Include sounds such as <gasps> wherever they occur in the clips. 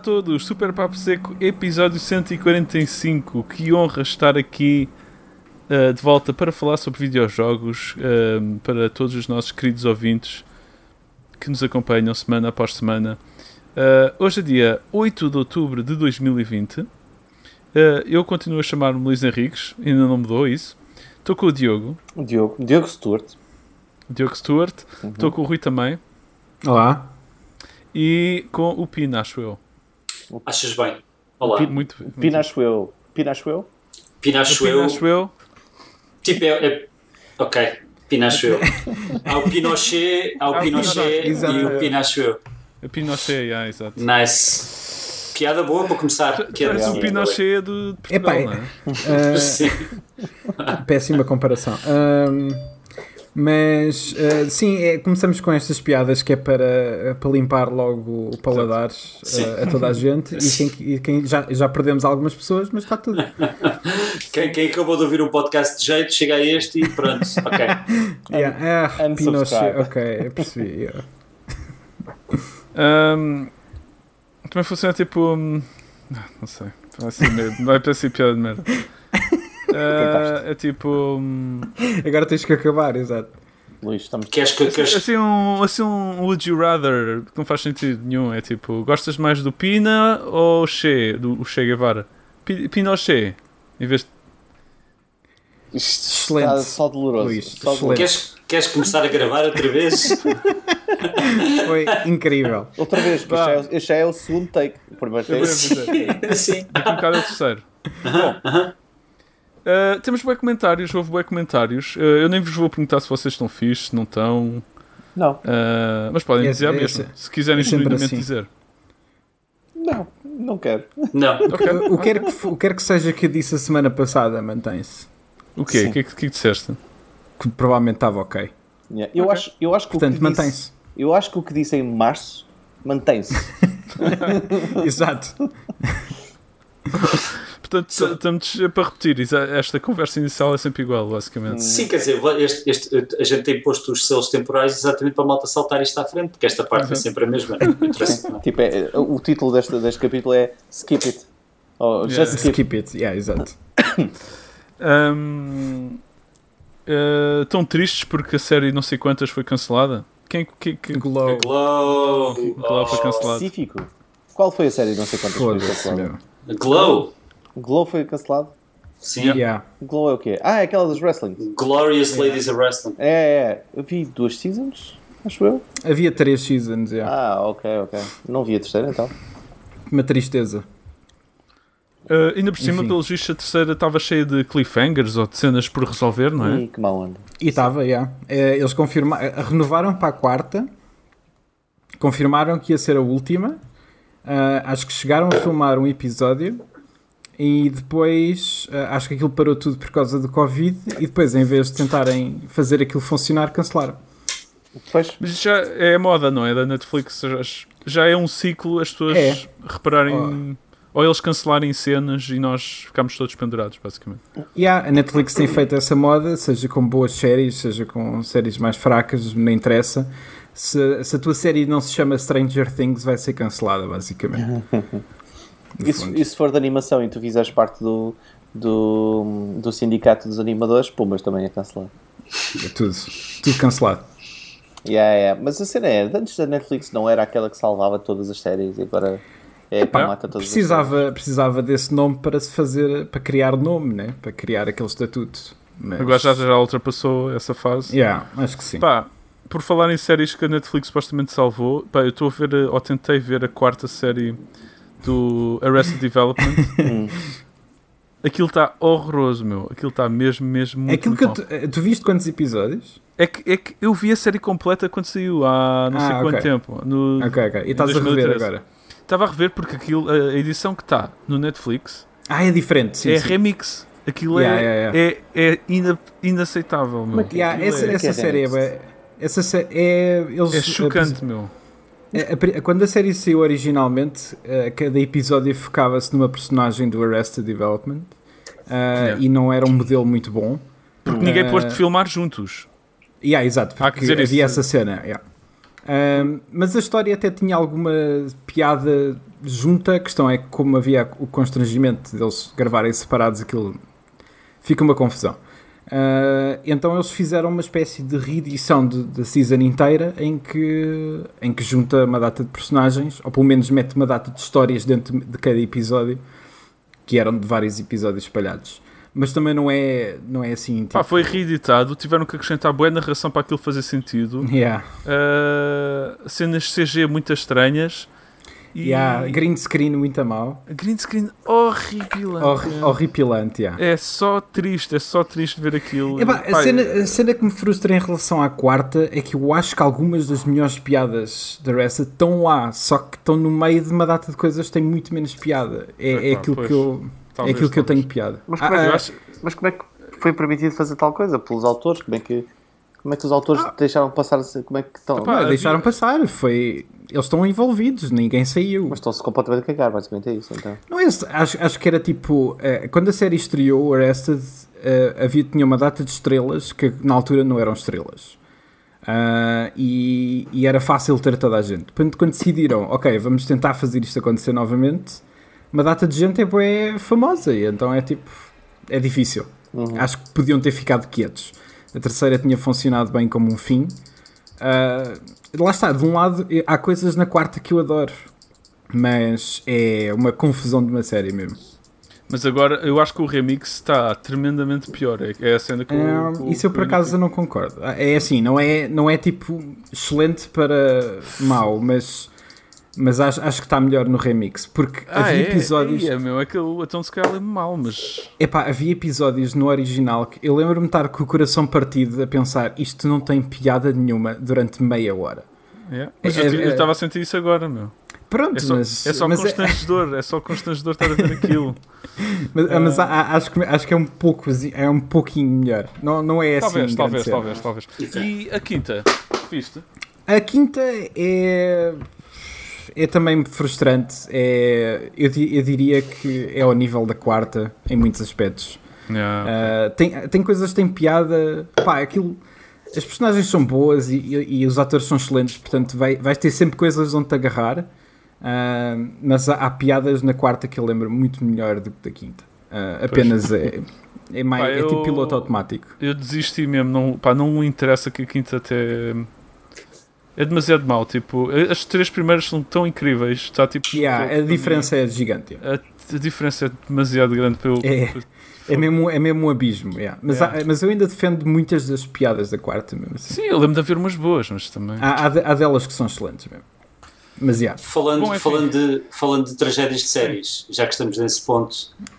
Olá a todos, Super Papo Seco, episódio 145. Que honra estar aqui uh, de volta para falar sobre videojogos uh, para todos os nossos queridos ouvintes que nos acompanham semana após semana. Uh, hoje é dia 8 de outubro de 2020. eu continuo a chamar-me Luís Henriques, ainda não mudou isso. Estou com o Diogo. O Diogo, Diogo Stewart. Diogo Stewart. Estou uhum. com o Rui também. Olá e com o Pino, acho eu. Achas bem? Olá. Pino, muito, muito Pino, acho eu. Pino, acho eu? Pino, acho eu. acho eu. Tipo, é, é... ok. Eu. <laughs> Há o Pinochet, há o Pinochet e o eu. O Pinochet, yeah, exato. Nice. Piada boa para começar. És o Pinochet Portugal, Epá, não é? Uh, <laughs> Sim. <laughs> Péssima comparação. Um, mas uh, sim, é, começamos com estas piadas que é para, para limpar logo o paladar uh, a toda a gente <laughs> e quem, e quem, já, já perdemos algumas pessoas, mas está tudo. <laughs> quem, quem acabou de ouvir um podcast de jeito, chega a este e pronto, <laughs> ok. yeah, ah, Pinochet, ok, percebi. Yeah. Um, também funciona tipo. Um, não sei, vai, ser vai parecer piada de merda. Uh, é tipo. Um... Agora tens que acabar, exato. Luís, estamos. Queres que, queres... Assim, um, assim um Would You Rather que não faz sentido nenhum. É tipo, gostas mais do Pina ou Che, do o Che Guevara? Pina ou Che? Em vez de. Excelente. só doloroso. Luís, só doloroso. Queres, queres começar a gravar outra vez? <laughs> Foi incrível. Outra vez, este, é, este já é o segundo take. O primeiro take. Sim, <laughs> sim. Daqui um bocado é o terceiro. Bom. Uh -huh. Uh, temos bem comentários, houve bem comentários. Uh, eu nem vos vou perguntar se vocês estão fixos, se não estão. Não. Uh, mas podem dizer mesmo, se quiserem genuinamente assim. dizer. Não, não quero. Não. <laughs> Okay. O, que quer que, o que quer que seja que eu disse a semana passada, mantém-se. O quê? O que, que, que disseste? Que provavelmente estava ok. Yeah. Eu, okay. acho, eu acho que Portanto, mantém-se. Eu acho que o que disse em março mantém-se. <laughs> Exato. <laughs> Portanto, estamos para repetir, esta conversa inicial é sempre igual, basicamente. Sim, quer dizer, este, este, a gente tem posto os selos temporais exatamente para a malta saltar isto à frente, porque esta parte uhum. é sempre a mesma. tipo, é, o título deste, deste capítulo é Skip It. Ou yeah. Just Skip. skip It, yeah, exato. um, uh, tão tristes porque a série não sei quantas foi cancelada. Quem, que, que... Glow. Glow. Glow foi cancelado. Específico. Qual foi a série não sei quantas foi cancelada? Glow. Glow foi cancelado? Sim. Yeah. Glow é o quê? Ah, é aquela dos wrestling. Glorious yeah. Ladies of Wrestling. É, é. Eu vi duas seasons, acho eu. Havia três seasons, yeah. Ah, ok, ok. Não vi a terceira então. Uma tristeza. Uh, ainda por cima, pelo visto, a terceira estava cheia de cliffhangers ou de cenas por resolver, não é? Ih, que mal onda. E estava, yeah. É, eles confirmaram, eh, renovaram para a quarta, confirmaram que ia ser a última. Uh, acho que chegaram a filmar um episódio e depois uh, acho que aquilo parou tudo por causa do Covid e depois em vez de tentarem fazer aquilo funcionar cancelaram pois. mas já é moda não é da Netflix já é um ciclo as pessoas é. repararem oh. ou eles cancelarem cenas e nós ficamos todos pendurados basicamente yeah, a Netflix tem feito essa moda seja com boas séries seja com séries mais fracas não interessa se, se a tua série não se chama Stranger Things vai ser cancelada basicamente <laughs> E se, e se, for de animação e tu fizeres parte do, do, do sindicato dos animadores, pumas também é cancelado. É tudo, tudo cancelado. Yeah, yeah. Mas a cena é, antes da Netflix não era aquela que salvava todas as séries e agora é Epá, mata todas precisava, as séries. Precisava desse nome para se fazer, para criar nome, né? para criar aquele estatuto. Mas... Agora já, já ultrapassou essa fase. Yeah, acho que sim. Pá, por falar em séries que a Netflix supostamente salvou, pá, eu estou a ver, ou tentei ver a quarta série do Arrested Development. <laughs> Hum. Aquilo está horroroso, meu. Aquilo está mesmo, mesmo muito, Aquilo muito que tu, tu, viste quantos episódios? É que, é que eu vi a série completa quando saiu, há não ah, sei okay. quanto tempo. No, ok, ok. E estás a rever agora? Estava a rever porque aquilo, a edição que está no Netflix... Ah, é diferente, sim, É sim. remix. Aquilo yeah, é, yeah, yeah. é, é ina, inaceitável, meu. Yeah, essa, é, essa série é... Essa série é... Eles, é chocante, meu. É, quando a série saiu originalmente, uh, cada episódio focava-se numa personagem do Arrested Development uh, yeah. e não era um modelo muito bom. Porque ninguém uh, pôs de filmar juntos. Yeah, exato, porque havia isso. essa cena. Yeah. Um, mas a história até tinha alguma piada junta. A questão é que, como havia o constrangimento deles gravarem separados, aquilo fica uma confusão. Uh, então eles fizeram uma espécie de reedição da season inteira em que, em que junta uma data de personagens, ou pelo menos mete uma data de histórias dentro de cada episódio, que eram de vários episódios espalhados. Mas também não é, não é assim. Tipo... Pá, foi reeditado, tiveram que acrescentar boa narração para aquilo fazer sentido. Yeah. Uh, cenas CG muito estranhas e yeah, green screen muito a mal. Green screen horripilante. Hor horripilante, yeah. É só triste, é só triste ver aquilo. Epá, a, cena, a cena que me frustra em relação à quarta é que eu acho que algumas das melhores piadas da Ressa estão lá, só que estão no meio de uma data de coisas que têm muito menos piada. É, Epá, é aquilo pois, que eu. Talvez, é aquilo que eu tenho piada. Mas como, é, ah, acho... mas como é que foi permitido fazer tal coisa? Pelos autores? Como é que. Como é que os autores ah. deixaram passar? Como é que estão? Epá, deixaram passar, foi eles estão envolvidos, ninguém saiu. Mas estão-se completamente a cagar, basicamente é isso. Então. Não é isso, acho, acho que era tipo. Uh, quando a série estreou, Arrested, uh, havia, tinha uma data de estrelas que na altura não eram estrelas. Uh, e, e, era fácil ter toda a gente. Quando, quando decidiram, ok, vamos tentar fazer isto acontecer novamente, uma data de gente é, é famosa e então é tipo. É difícil. Uhum. Acho que podiam ter ficado quietos. A terceira tinha funcionado bem como um fim. Uh, lá está, de um lado há coisas na quarta que eu adoro, mas é uma confusão de uma série mesmo. Mas agora eu acho que o remix está tremendamente pior. É a cena que o, Isso eu por acaso não concordo. É assim, não é, não é tipo excelente para mau, mas mas acho, acho que está melhor no remix. Porque ah, havia é? episódios. É, meu, é que o então se calhar é mal, mas. Epá, havia episódios no original que eu lembro-me de estar com o coração partido a pensar isto não tem piada nenhuma durante meia hora. Yeah. Mas é, eu estava a sentir isso agora, meu. Pronto, é só, mas. É só mas é- constrangedor, é... é só constrangedor estar a ver aquilo. <laughs> mas, uh... mas acho, que, acho que é um pouco é um pouquinho melhor. Não, não é talvez, assim. Talvez, talvez, talvez, talvez. E a quinta? Viste? A quinta é é também frustrante. É, eu, eu diria que é ao nível da quarta em muitos aspectos. Yeah. Uh, tem, tem coisas que têm piada. Pá, aquilo. As personagens são boas e, e, e os atores são excelentes, portanto vai, vais ter sempre coisas onde te agarrar. Uh, mas há, há, piadas na quarta que eu lembro muito melhor do que da quinta. Uh, apenas é, é, <laughs> mais, pá, é tipo piloto automático. Eu desisti mesmo, não, pá, não me interessa que a quinta até é demasiado mau. Tipo, as três primeiras são tão incríveis. Está, tipo, yeah, a diferença é gigante. A, a, diferença é demasiado grande para eu. É, é, mesmo, é mesmo um abismo. Yeah. Mas, há, mas eu ainda defendo muitas das piadas da quarta mesmo. Assim. Sim, eu lembro de haver umas boas, mas também. Há, há, há delas que são excelentes mesmo. Mas yeah. falando, Bom, falando, de, falando de tragédias de séries, já que estamos nesse ponto,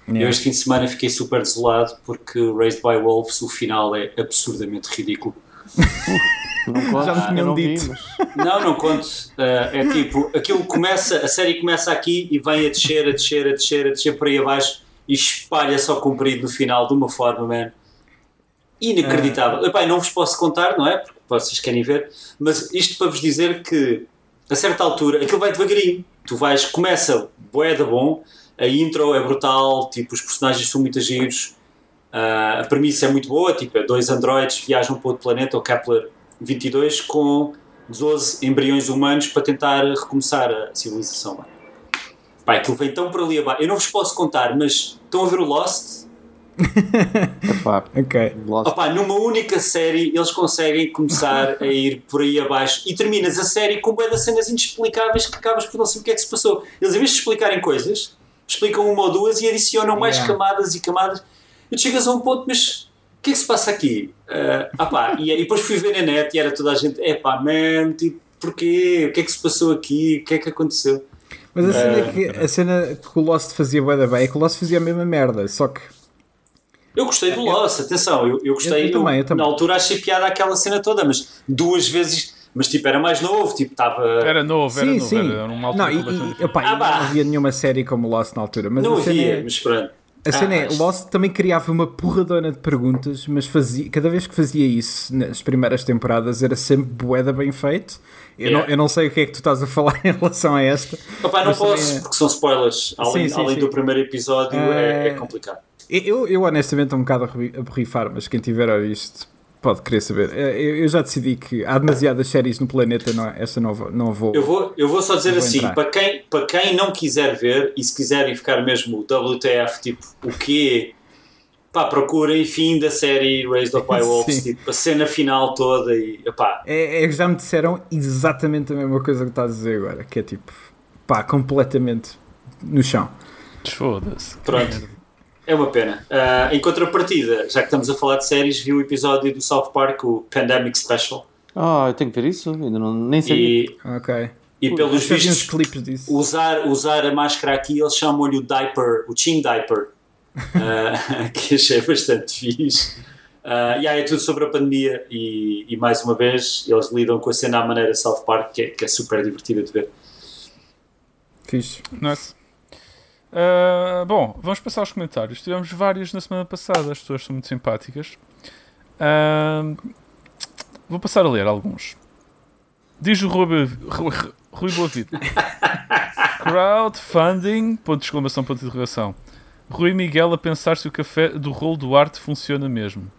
yeah. eu este fim de semana fiquei super desolado porque Raised by Wolves, o final é absurdamente ridículo. <laughs> Não conto, Já me tinham dito. Vi, mas... Não, não conto. Uh, é tipo, aquilo começa, a série começa aqui e vem a descer, a descer, a descer, a descer por aí abaixo e espalha só comprido no final de uma forma, man. Inacreditável. Uh... Epá, não vos posso contar, não é? Porque vocês querem ver, mas isto para vos dizer que a certa altura aquilo vai devagarinho. Tu vais, começa bué da bom, a intro é brutal, tipo, os personagens são muito giros, uh, a premissa é muito boa, tipo, é dois androides viajam para outro planeta, o Kepler 22 com 12 embriões humanos para tentar recomeçar a civilização. Pai, aquilo vem tão por ali abaixo. Eu não vos posso contar, mas estão a ver o Lost? <laughs> Opa, ok. Lost. Opa, numa única série eles conseguem começar a ir por aí abaixo e terminas a série com bué de cenas inexplicáveis que acabas por não saber o que é que se passou. Eles, em vez de explicarem coisas, explicam uma ou duas e adicionam mais yeah. camadas e camadas. E tu chegas a um ponto, mas o que é que se passa aqui? Uh, ah pá, e, e, depois fui ver na net e era toda a gente, é pá, man, tipo, porquê? O que é que se passou aqui? O que é que aconteceu? Mas a cena, uh, que, a cena que o Lost fazia bem, bem é que o Lost fazia a mesma merda, só que. Eu gostei do Lost, atenção, eu, eu gostei. Eu, eu, também, eu também. Na altura achei piada aquela cena toda, mas duas vezes. Mas tipo, era mais novo, tipo, estava. Era novo, era sim, novo, sim. era altura. Não, e, e, opa, ah, não havia nenhuma série como Lost na altura. Mas não havia, é... mas pronto. A cena ah, é, Lost também criava uma porradona de perguntas, mas fazia, cada vez que fazia isso nas primeiras temporadas era sempre boeda bem feito. Eu, yeah. não, eu não sei o que é que tu estás a falar <laughs> em relação a esta. Opa, não posso, é... porque são spoilers. Além, sim, sim, além sim. do primeiro episódio, é, é, complicado. Eu, eu honestamente estou um bocado a borrifar, mas quem tiver a isto pode querer saber. Eh, eu, eu, já decidi que há demasiadas séries no planeta, não, essa não vou, não vou. Eu vou, eu vou só dizer assim: para quem, para quem não quiser ver e se quiserem ficar mesmo WTF, tipo, o quê? Pá, procurem fim da série Raised Up by <laughs> Wolves, tipo, a cena final toda e pá. É, é que já me disseram exatamente a mesma coisa que estás a dizer agora, que é tipo, pá, completamente no chão. Foda-se. Pronto. É uma pena. Uh, em contrapartida, já que estamos a falar de séries, vi o episódio do South Park, o Pandemic Special. Ah, eu tenho que ver isso, ainda não, nem sabia. E, ok. E pelos vistos, clipes disso. Usar, usar a máscara aqui, eles chamam-lhe o diaper, o chin diaper, uh, <laughs> <laughs> que achei bastante fixe. Uh, e aí é tudo sobre a pandemia e, e, mais uma vez eles lidam com a cena à maneira South Park que é, que é super divertida de ver. Fixe. Nice. Uh, bom, vamos passar aos comentários. Tivemos vários na semana passada, as pessoas são muito simpáticas. Uh, vou passar a ler alguns. Diz o Rui, Rui, Rui Boa Vida. <laughs> Crowdfunding, ponto de exclamação, ponto de interrogação. Rui Miguel a pensar se o café do rolo do arte funciona mesmo.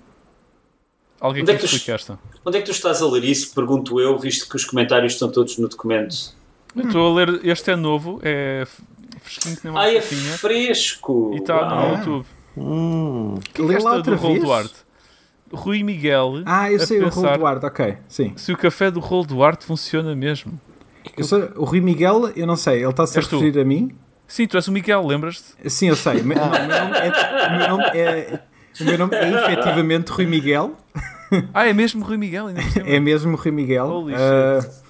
Alguém onde é que explica esta? Onde é que tu estás a ler isso? Pergunto eu, visto que os comentários estão todos no documento. Eu estou a ler, este é novo, é fresquinho que nem uma Ah, é fresco! E está no ah. YouTube. Hum. Que Lê lá outra do vez? Duarte. Rui Miguel. Ah, eu sei o Rolo Duarte, ok. Sim. Se o café do Rolo Duarte funciona mesmo. Eu sou, o Rui Miguel, eu não sei, ele está-se a referir a mim? Sim, tu és o Miguel, lembras-te? Sim, eu sei. não, <laughs> o, meu nome é, o, meu nome é, o meu nome é efetivamente Rui Miguel. <laughs> Ah, é mesmo Rui Miguel? é mesmo Rui Miguel. Holy uh,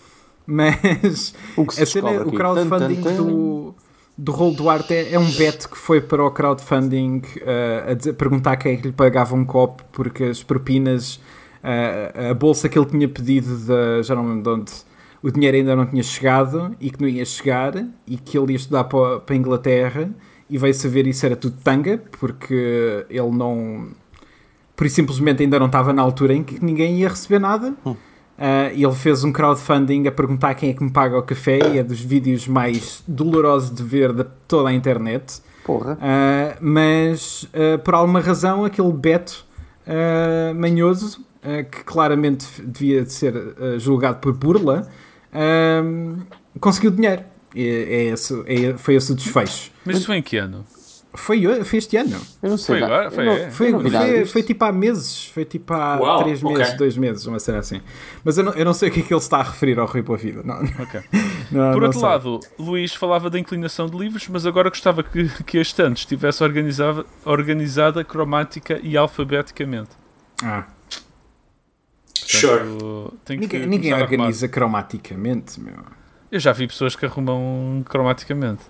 mas o, que se a cena, o crowdfunding do do Rolo Duarte é, é, um bet que foi para o crowdfunding uh, a dizer, perguntar quem é que lhe pagava um copo porque as propinas, uh, a bolsa que ele tinha pedido, de, já não lembro de onde, o dinheiro ainda não tinha chegado e que não ia chegar e que ele ia estudar para, para a Inglaterra e veio saber isso era tudo tanga porque ele não, por simplesmente ainda não estava na altura em que ninguém ia receber nada. Hum. Uh, ele fez um crowdfunding a perguntar quem é que me paga o café e é dos vídeos mais dolorosos de ver de toda a internet. Porra. Uh, mas uh, por alguma razão aquele Beto manhoso, que claramente devia ser julgado por burla, conseguiu dinheiro. É, é esse, é, foi esse o desfecho. Mas isso foi em que ano? Foi, foi este ano. Eu não sei. Foi agora? Foi, não, foi, foi, foi, foi, tipo há meses. Foi tipo há Uau, três meses, okay. dois meses, uma cena assim. Mas eu não, eu não sei o que é que ele está a referir ao Rui Boa Vida. Não, okay. <laughs> não, Por outro sei. lado, Luís falava da inclinação de livros, mas agora gostava que, que a estante estivesse organizada, organizada cromática e alfabeticamente. Ah. Portanto, sure. Ninguém, ninguém organiza cromaticamente, meu. Eu já vi pessoas que arrumam cromaticamente.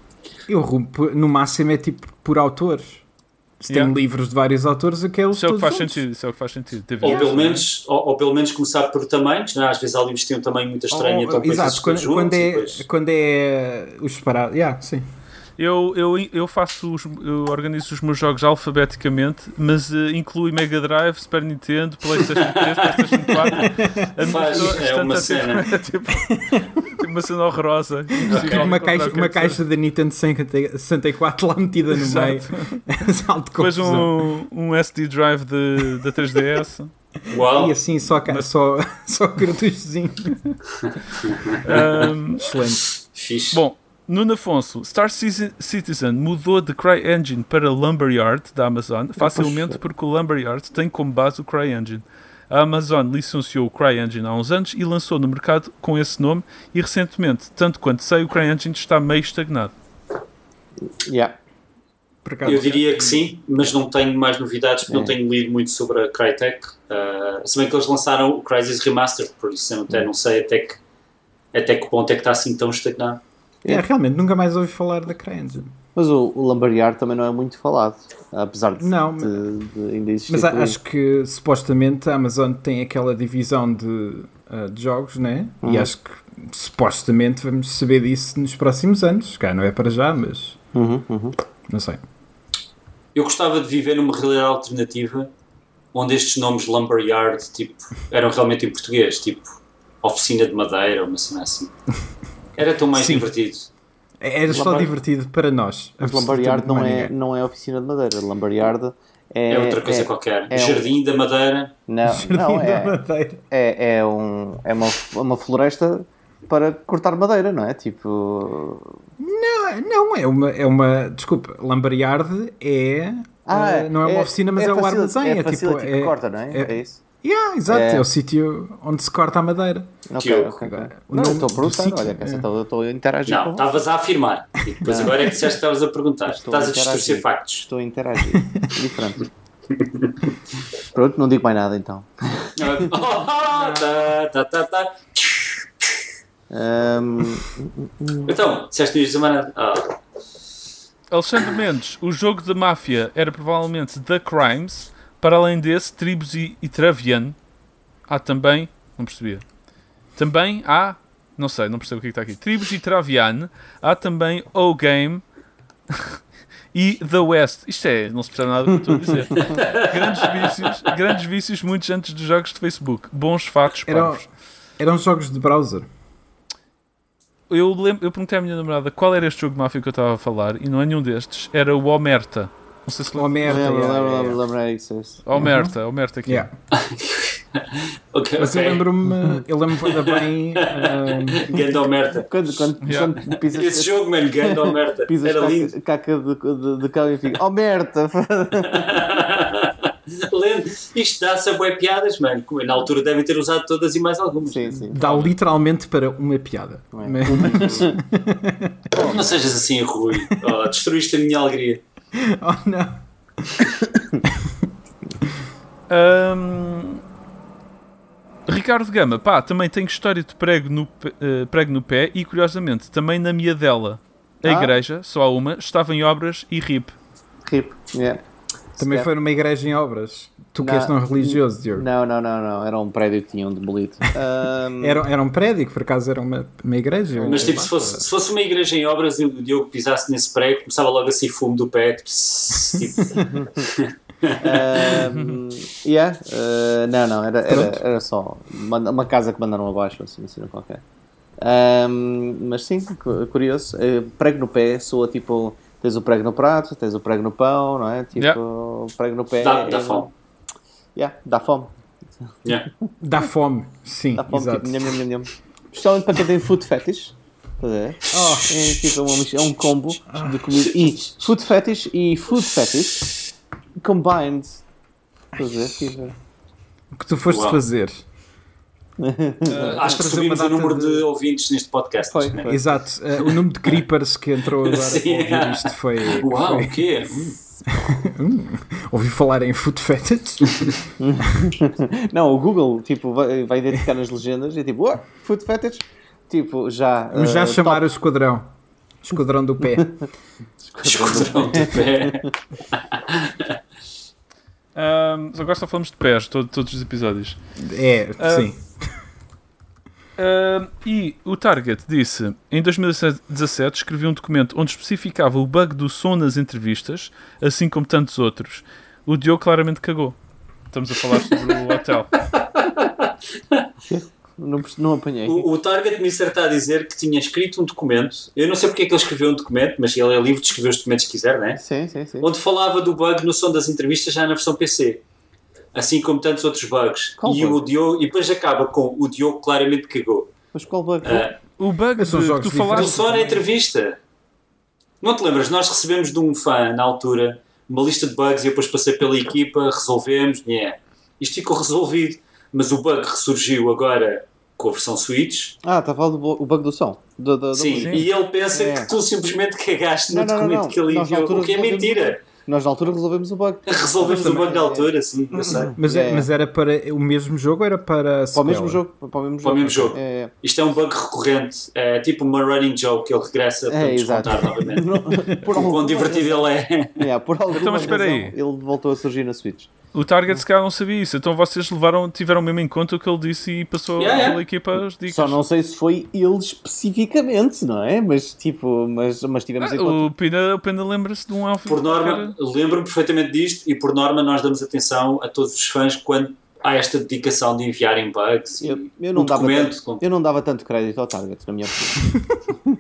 Eu no máximo é tipo por autores. Se yeah. tem livros de vários autores, aqueles isso é o que faz juntos. sentido, isso é o que faz sentido. Ou, pelo menos, ou, ou, pelo menos começar por tamanhos, não? É? às vezes há livros que têm um tamanho muito estranho, oh, então Exato, quando, quando, é, depois... quando é os separados, yeah, sim. Eu, eu, eu faço os, eu organizo os meus jogos alfabeticamente, mas uh, inclui Mega Drive, Super Nintendo, Playstation <laughs> 3, Playstation 4. Faz, <laughs> é uma cena. Tipo, tipo, uma cena horrorosa. Uma caixa, uma caixa da Nintendo 64 lá metida no Exato. <laughs> meio. Depois um, um SD drive de, da 3DS. Uau. E assim só, Mas... só, só cartuchozinho. um, Excelente. Fixe. Bom, Nuno Afonso, Star Citizen mudou de CryEngine para Lumberyard da Amazon, facilmente porque o Lumberyard tem como base o CryEngine. A Amazon licenciou o CryEngine há uns anos e lançou no mercado com esse nome e recentemente, tanto quanto sei, o CryEngine está meio estagnado. Yeah. Eu diria que sim, mas não tenho mais novidades porque é. não tenho lido muito sobre a Crytek. Uh, se bem que eles lançaram o Crysis Remastered, por isso eu até não sei até que, até que ponto é que está assim tão estagnado. É, realmente, nunca mais ouvi falar da CryEngine. Mas o, o Lumberyard também não é muito falado, apesar de, não, de, de ainda existir. Mas acho que supostamente a Amazon tem aquela divisão de, uh, de jogos, né? Uhum. E acho que supostamente vamos saber disso nos próximos anos. Cá não é para já, mas uhum, uhum. não sei. Eu gostava de viver numa realidade alternativa onde estes nomes Lumberyard tipo, eram realmente em português, tipo oficina de madeira, uma cena assim. <laughs> Era tão mais Sim. divertido. Era só divertido para nós. Mas Lumberyard não é, não é oficina de madeira. Lumberyard É, outra coisa qualquer. Jardim um... da Madeira. Não, <laughs> não é, é, é, um, é uma, uma floresta para cortar madeira, não é? Tipo. Não, não é uma. É uma desculpa, Lambariard é. Ah, uh, não é, uma é, oficina, mas é, é o armazém. É, é tipo. É, que corta, não é? É, isso. Yeah, exato, é... é o sítio onde se corta a madeira. Ok, ok. Não, estou a perguntar, olha, é. estou a interagir Não, estavas a afirmar. E depois não. agora é que disseste que estavas a perguntar. Estou Estás a, a distorcer factos. Estou a interagir. Diferente. Pronto, não digo mais nada então. tá, tá, tá, tá. Um... Então, disseste isto semana. Oh. Alexandre Mendes, o jogo de máfia era provavelmente The Crimes para além desse, Tribos e, e Travian, há também. Não percebia. Também há. Não sei, não percebo o que, é que está aqui. Tribos e Travian, há também O Game <laughs> e The West. Isto é, não se percebe nada do que estou a dizer. <laughs> grandes vícios, grandes vícios, muitos antes dos jogos de Facebook. Bons fatos, eram, eram jogos de browser. Eu, lembro, eu perguntei à minha namorada qual era este jogo de máfia que eu estava a falar e não é nenhum destes. Era o Omerta. Não sei se Omerta. Lembro, lembro, lembro, lembro, é isso. Omerta, Omerta aqui. Yeah. <laughs> okay, Mas okay. <laughs> eu lembro-me, eu lembro-me ainda bem. Um... Ganda Omerta. Quando, quando, yeah. quando pisas. Esse jogo, mano, Ganda Omerta. Pisas Era caca, lindo. caca de, de, de cão e fica. Omerta! <laughs> Isto dá-se a boé piadas, mano. Na altura devem ter usado todas e mais algumas. Sim, sim. Dá literalmente para uma piada. Não, é? Mas... não sejas assim, Rui. Oh, destruíste a minha alegria. <laughs> Oh não. <coughs> um, Ricardo Gama, pá, também tenho história de prego no, uh, prego no pé e curiosamente também na minha dela. A ah. igreja, só há uma, estava em obras e RIP. RIP, yeah. Também foi numa igreja em obras. Tu que és tão religioso, Diogo. Não, não, não, não. Era um prédio que tinham demolido. <laughs> Um... era, era um prédio que por acaso era uma, uma igreja. Mas tipo, se fosse, se fosse uma igreja em obras e o Diogo pisasse nesse prédio, começava logo a sair fumo do pé. Tipo... <laughs> um, yeah. Uh, não, não, era, era, era só uma, uma, casa que mandaram abaixo, assim, assim qualquer. Um, mas sim, curioso. Uh, prego no pé soa tipo. Tens o prego no prato, tens o prego no pão, não é? Tipo, yeah. prego no pé. Dá, dá fome. Yeah, dá fome. Yeah. Dá fome, sim. Dá fome, exato. tipo, nham, nham, nham. Especialmente para quem tem food fetish. Oh. É, tipo, é, um, é um combo de comida. E food fetish e food fetish combined. Tipo... O que tu foste Uau. fazer? Uh, <laughs> acho que subimos o número de... de... ouvintes neste podcast. Foi, né? Exato. Uh, o número de creepers que entrou agora <laughs> Sim, isto foi. Uau, foi... o quê? <laughs> hum, ouvi falar em food fetish? Não, o Google tipo, vai, vai identificar nas legendas e tipo, oh, food fetish? Tipo, já. Vamos já uh, chamar top. o esquadrão. Esquadrão do pé. esquadrão do pé. um, agora só falamos de pés, todo, todos os episódios. É, sim. Uh, e o Target disse em 2017 escreveu um documento onde especificava o bug do som nas entrevistas, assim como tantos outros. O Diogo claramente cagou. Estamos a falar sobre o hotel. <laughs> Não, não apanhei. O, o Target me está a dizer que tinha escrito um documento. Eu não sei porque é que ele escreveu um documento, mas ele é livre de escrever os documentos que quiser, né? Sim, sim, sim. Onde falava do bug no som das entrevistas já na versão PC assim como tantos outros bugs. Qual e, bug? O Diogo, e depois acaba com o Diogo claramente cagou. Mas qual bug? Uh, o bug são jogos tu falaste. Do só na entrevista. Não te lembras? Nós recebemos de um fã na altura uma lista de bugs e eu depois passei pela equipa, resolvemos, yeah. isto ficou resolvido. Mas o bug ressurgiu agora com a versão Switch. Ah, está a falar do bug do som. Do, do, do sim, sim, e ele pensa é. que tu simplesmente cagaste no não, documento não, não. que ele enviou, o que é mentira. Nós na altura resolvemos o bug. <laughs> Resolvemos o bug na altura, sim, eu sei. Mas, é, mas era para o mesmo jogo ou era para Para o mesmo jogo. Para o mesmo jogo. Para o mesmo jogo. É, Isto é um bug recorrente. É tipo uma running joke que ele regressa para é, descontar novamente. <laughs> por o quão divertido <laughs> ele é. é por alguma então, mas espera aí. Ele voltou a surgir na Switch. O Target se calhar não sabia isso, então vocês levaram, tiveram mesmo em conta o que ele disse e passou yeah, yeah. pela equipa as dicas. Só não sei se foi ele especificamente, não é? Mas tipo, mas, mas tivemos ah, em conta. O Pina, o Pina lembra-se de um elfo. Por norma, lembro-me perfeitamente disto e por norma nós damos atenção a todos os fãs quando há esta dedicação de enviarem bugs Eu, e eu, não um dava documento. tanto, com- eu não dava tanto crédito ao Target, na minha opinião.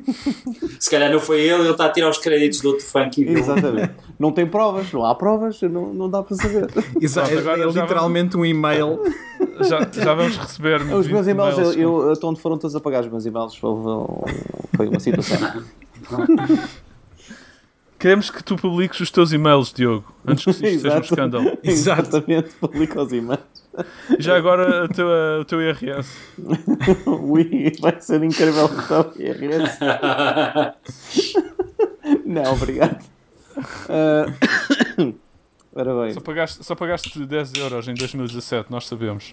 <laughs> Se calhar não foi ele, ele está a tirar os créditos do outro funk e viu. Exatamente. Não tem provas, não há provas, não, não dá para saber. Exa- Pronto, agora é, já literalmente um e-mail. <laughs> Já, já vamos receber. Os meus 20 e-mails, eu, com- eu, até onde foram todos apagados os meus e-mails, foi uma situação. <laughs> Queremos que tu publiques os teus e-mails, Diogo, antes que <laughs> isto seja um escândalo. <laughs> Exato. Exatamente, publica os e-mails. Já agora tua- o teu IRS. <laughs> Ui, vai ser incrível então, IRS. Não, obrigado. Ah, <coughs> ora bem, Só pagaste, só pagaste 10 euros em 2017, nós sabemos.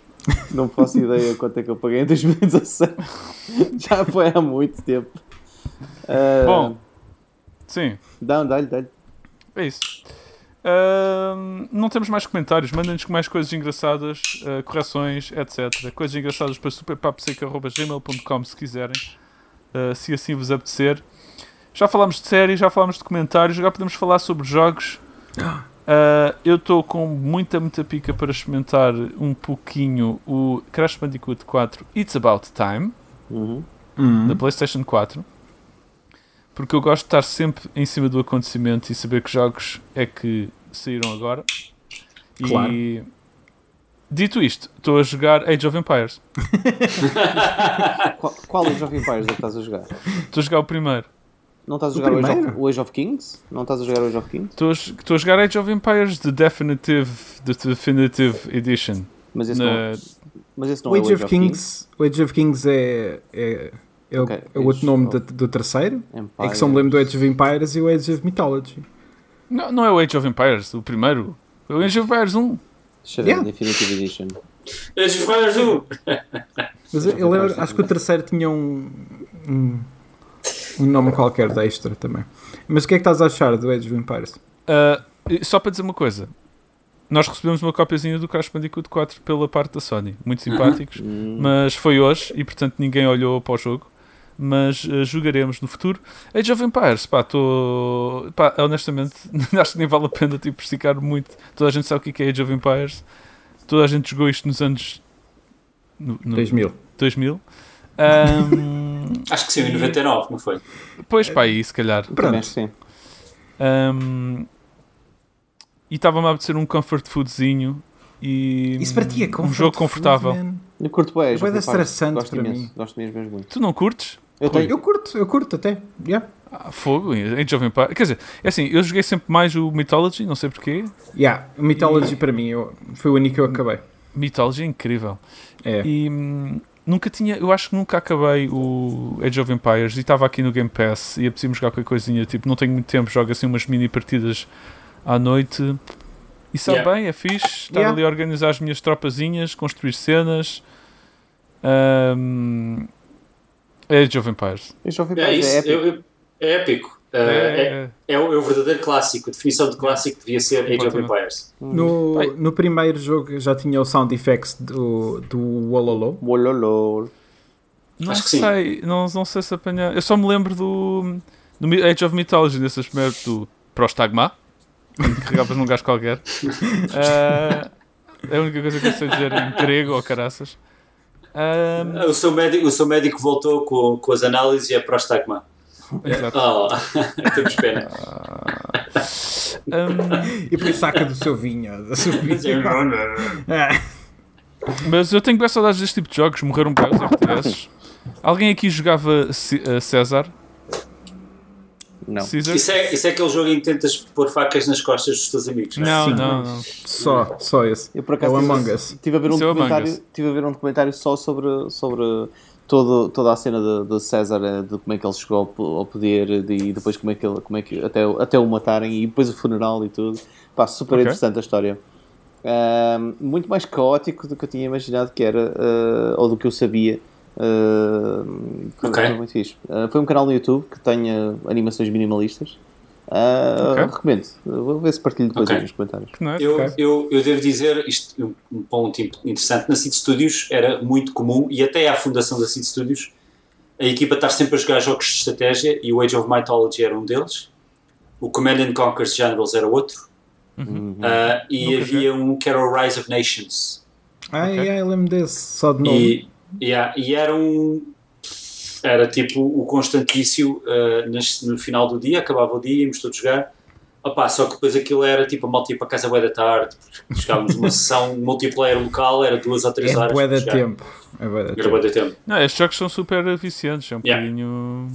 não faço ideia quanto é que eu paguei em 2017. Já foi há muito tempo. Ah, Bom, sim, Dá, dá-lhe, dá-lhe. é isso. Ahm, não temos mais comentários, mandem-nos mais coisas engraçadas, ah, correções, etc. Coisas engraçadas para superpaposeca.gmail.com se quiserem, ah, se assim vos apetecer. Já falámos de séries, já falámos de comentários, agora podemos falar sobre jogos. Ah, eu estou com muita, muita pica para experimentar um pouquinho o Crash Bandicoot 4 It's About Time. Uhum. da PlayStation 4 porque eu gosto de estar sempre em cima do acontecimento e saber que jogos é que saíram agora. Claro. E dito isto, estou a jogar Age of Empires. Qual, qual Age of Empires é que estás a jogar? Estou a jogar o primeiro. Não estás a O jogar o Age, of, o Age of Kings? Não estás a jogar o Age of Kings? Estou a, a jogar Age of Empires The Definitive, the Definitive Edition. Mas esse, Na- não, mas esse não O é Age of Kings, o Age of Kings é, é, é, o- Ok, é o outro Age nome of do, do terceiro. Empires. É que só me lembro do Age of Empires e o Age of Mythology. Não, não é o Age of Empires, o primeiro. É o Age of Empires 1. Deixa Yeah. ver, Definitive Edition. As várias um. <laughs> Mas eu, eu lembro- acho que o terceiro tinha um, um, um nome qualquer de extra também. Mas o que é que estás a achar do Age of Empires? Uh, só para dizer uma coisa. Nós recebemos uma copiazinha do Crash Bandicoot 4 pela parte da Sony. Muito simpáticos. Hum, mas foi hoje e portanto ninguém olhou para o jogo. Mas eh, jogaremos no futuro. Age of Empires, pá, estou. pá, honestamente, <laughs> acho que nem vale a pena tipo, esticar muito. Toda a gente sabe o que é é Age of Empires. Toda a gente jogou isto nos anos. No, no 2000. 2000. <laughs> Ahm, Acho que saiu em 99, não foi? pois, pá, aí se calhar. Pronto. sim. Ahm, e estava-me a apetecer um comfort foodzinho. E Isso para ti é um jogo food, confortável. man. Eu curto bem É estressante Gosto para imenso. mim. Gosto mesmo, mesmo muito. Tu não curtes? Eu tenho, Eu curto, eu curto até. Yeah. Ah, fogo, Age of Empires. Quer dizer, é assim, eu joguei sempre mais o Mythology, não sei porquê. Yeah. O Mythology para mim eu, foi o único que eu acabei. Mythology é incrível. É. E hum, nunca tinha, eu acho que nunca acabei o Age of Empires e estava aqui no Game Pass e apetecia-me jogar qualquer coisinha. Tipo, não tenho muito tempo, jogo assim umas mini partidas à noite. E sabe Yeah. bem, é fixe. Estar Yeah. ali a organizar as minhas tropazinhas, construir cenas. Hum, Age of Empires. Age of É Empires isso. é épico. é épico. Uh, é, é o, é o verdadeiro clássico. A definição de clássico devia ser Age of. Empires. No, Bem. no primeiro jogo já tinha o sound effects do, do Wololo. Não Acho que sim. sei, não, não sei se apanhar. Eu só me lembro do, do Age of Mythology, desses primeiros do Prostagma, carregavas num gajo qualquer. Ah, <laughs> é a única coisa que eu sei dizer em grego ou caraças. Ah, O seu médico, o seu médico voltou com, com as análises e é prostagma. exato. Oh, <laughs> temos pena. Ah, E depois saca do seu vinho. Da sua vinho. Mas eu tenho bem saudades deste tipo de jogos, morreram bem os RTS. Alguém aqui jogava C- ah, César? Não. Caesar? Isso é, isso é aquele jogo em que tentas pôr facas nas costas dos teus amigos. não é? Não, Sim. não, não. só, só esse. Eu por É acaso o tive- Among Us. Tive a ver um Isso é o documentário, Us. tive a ver um documentário só sobre, sobre todo, toda a cena de, de César, eh, de como é que ele chegou ao, po- ao poder de- e depois como é que ele, como é que até, o- até o matarem e depois o funeral e tudo. Pá, super Ok. interessante a história. Muito mais caótico do que eu tinha imaginado que era, ah, ou do que eu sabia. Ahm, foi, Ok. foi muito fixe. Ah, foi um canal no YouTube que tem ah, animações minimalistas. Ah, Ok. Recomendo. Vou ver se partilho depois Ok. aí nos comentários. Eu, eu, eu devo dizer, isto um ponto interessante, na Seed Studios era muito comum, e até à fundação da Seed Studios, a equipa estar sempre a jogar jogos de estratégia, e o Age of Mythology era um deles, o Command and Conquer Generals era outro, Uhum. e Nunca havia um que era o Rise of Nations. Ah, Ok. yeah, eu lembro desse, só de novo. E, yeah, e era um. Era tipo o constantício uh, nas- no final do dia, acabava o dia, íamos todos jogar. Opa, só que depois aquilo era tipo a malta ia para casa bué da tarde, jogávamos uma <laughs> sessão multiplayer local, era duas ou três É horas. de jogar. tempo. É de Era tempo. tempo. Não, estes jogos são super viciantes, é um Yeah. bocadinho.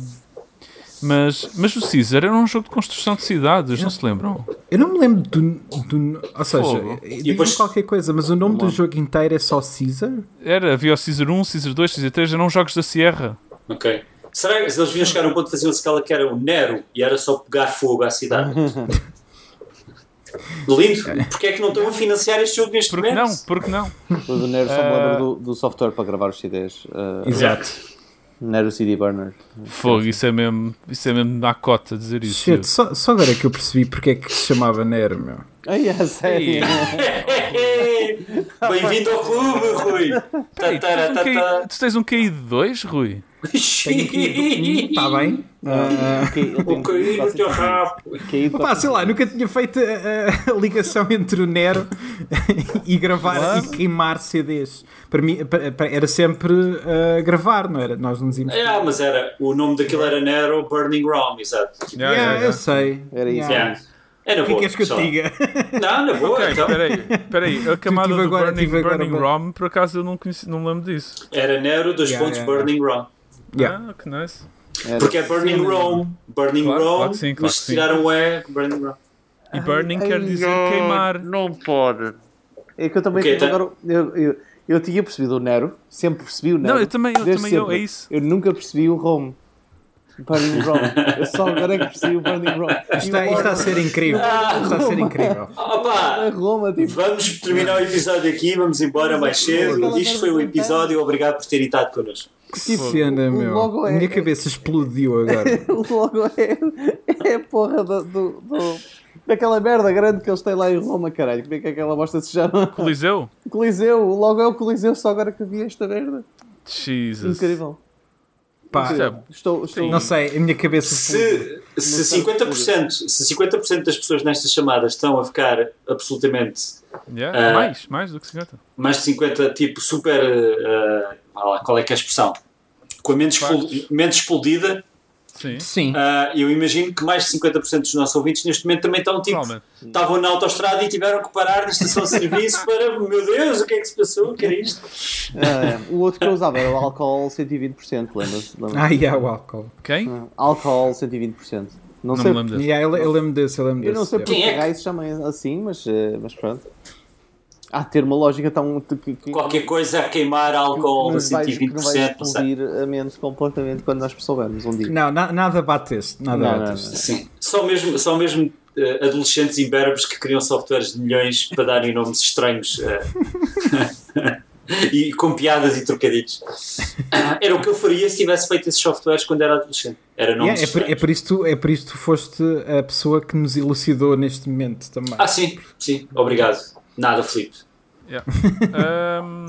Mas, mas o Caesar era um jogo de construção de cidades, não se lembram? Eu não me lembro do. do ou seja, Fogo. depois- qualquer coisa, mas o nome do jogo inteiro é só Caesar? Era, havia o Caesar 1, Caesar 2, Caesar 3, eram jogos da Sierra. Ok. Será que eles vinham chegar a um ponto de fazer uma escala que era o Nero e era só pegar fogo à cidade? <laughs> Lindo! Porquê é que não estão a financiar este jogo neste Porque momento? não? Porque não? O do Nero só me Ah. lembro do, do software para gravar os CDs. Uh, Exato. Nero CD Burner. Fogo, isso é mesmo, isso é mesmo na cota dizer isso. Shit, só, só agora é que eu percebi porque é que se chamava Nero, meu. Ai, é sério. <laughs> Bem-vindo ao clube, Rui! Peraí, tu, tens um. KI tu tens um KI de 2, Rui? Aqui. Está bem? Tem- O caí no teu rabo! <laughs> Opá, sei lá, nunca tinha feito a, a ligação entre o Nero <laughs> e gravar Claro. e queimar CDs. Para mim para- para- era sempre ah, gravar, não era? Nós não nos íamos. É, mas era, o nome daquilo era Nero Burning Rome, exato. Yeah, Yeah, yeah, eu yeah. sei. Era isso. Yeah. Yeah. É na O que é boa. que és que eu te diga? Não, na boa, Ok, então. peraí, peraí, a camada do agora- Burning, Burning ROM, por acaso eu não, conheci, não lembro disso. Era Nero, dois Yeah, pontos, yeah, Burning Rome. Yeah. Ah, que nice. Era- Porque é Burning Rome, Burning Claro, Rome, claro sim, claro mas sim. tiraram o E, Burning Rome. E burning Ai, quer dizer não, queimar. Não pode. É que eu também O quê? tive Tá- agora. Eu, eu, eu tinha percebido o Nero, sempre percebi o Nero. Não, eu também, eu também, eu, é isso. Eu nunca percebi o Rome. Burning Rome. Eu só agora é que percebi o Burning Rome. Isto está, a ser incrível. Isto está a ser incrível. Opa! A Roma, tipo. Vamos terminar o episódio aqui, vamos embora mais cedo. Isto foi o episódio, obrigado por terem estado connosco. Que cena, o meu. logo A é- minha cabeça explodiu agora. <laughs> Logo é, é a porra do, do, do- daquela merda grande que eles têm lá em Roma, caralho. Como é que aquela bosta se chama? Coliseu? <laughs> Coliseu. O logo é o Coliseu, só agora que vi esta merda. Jesus. Incrível. Pá, Incrível. Estou, estou... não sei, a minha cabeça. Se, se 50%, se 50% das pessoas nestas chamadas estão a ficar absolutamente Yeah, Ah. mais, mais do que 50. mais de 50, tipo super. vá lá, qual é que é a expressão? Com a mente, Factos. mente explodida, Sim, Sim. ah, eu imagino que mais de 50% dos nossos ouvintes neste momento também estão tipo. Estavam na autostrada e tiveram que parar na estação de serviço <laughs> para. Meu Deus, o que é que se passou? O que era isto? Ah, o outro que eu usava era o álcool 120%, lembras? lembras? Ah, yeah, o álcool. Quem? Ah, Álcool 120%. Não, Não sei, me lembro desse. Yeah, eu, eu lembro desse, eu lembro eu desse. não sei porque Quem é se chama assim, mas, eh, mas pronto. Há de ter uma lógica tão. que- que- Qualquer coisa a queimar álcool que a vai, que vai 120%, não sei. explodir a mente completamente quando nós soubermos um dia. Não, na- nada bate este. Nada Não, bate. Sim. Só mesmo, só mesmo eh, adolescentes imberbes que criam softwares de milhões para darem nomes estranhos eh, <laughs> e com piadas e trocadilhos. Ah, Era o que eu faria se tivesse feito esses softwares quando era adolescente. Era nomes Yeah, é, por, é, por isso tu, é por isso que tu foste a pessoa que nos elucidou neste momento também. Ah, sim, sim, obrigado. Nada, Filipe. Yeah. <laughs> Ahm,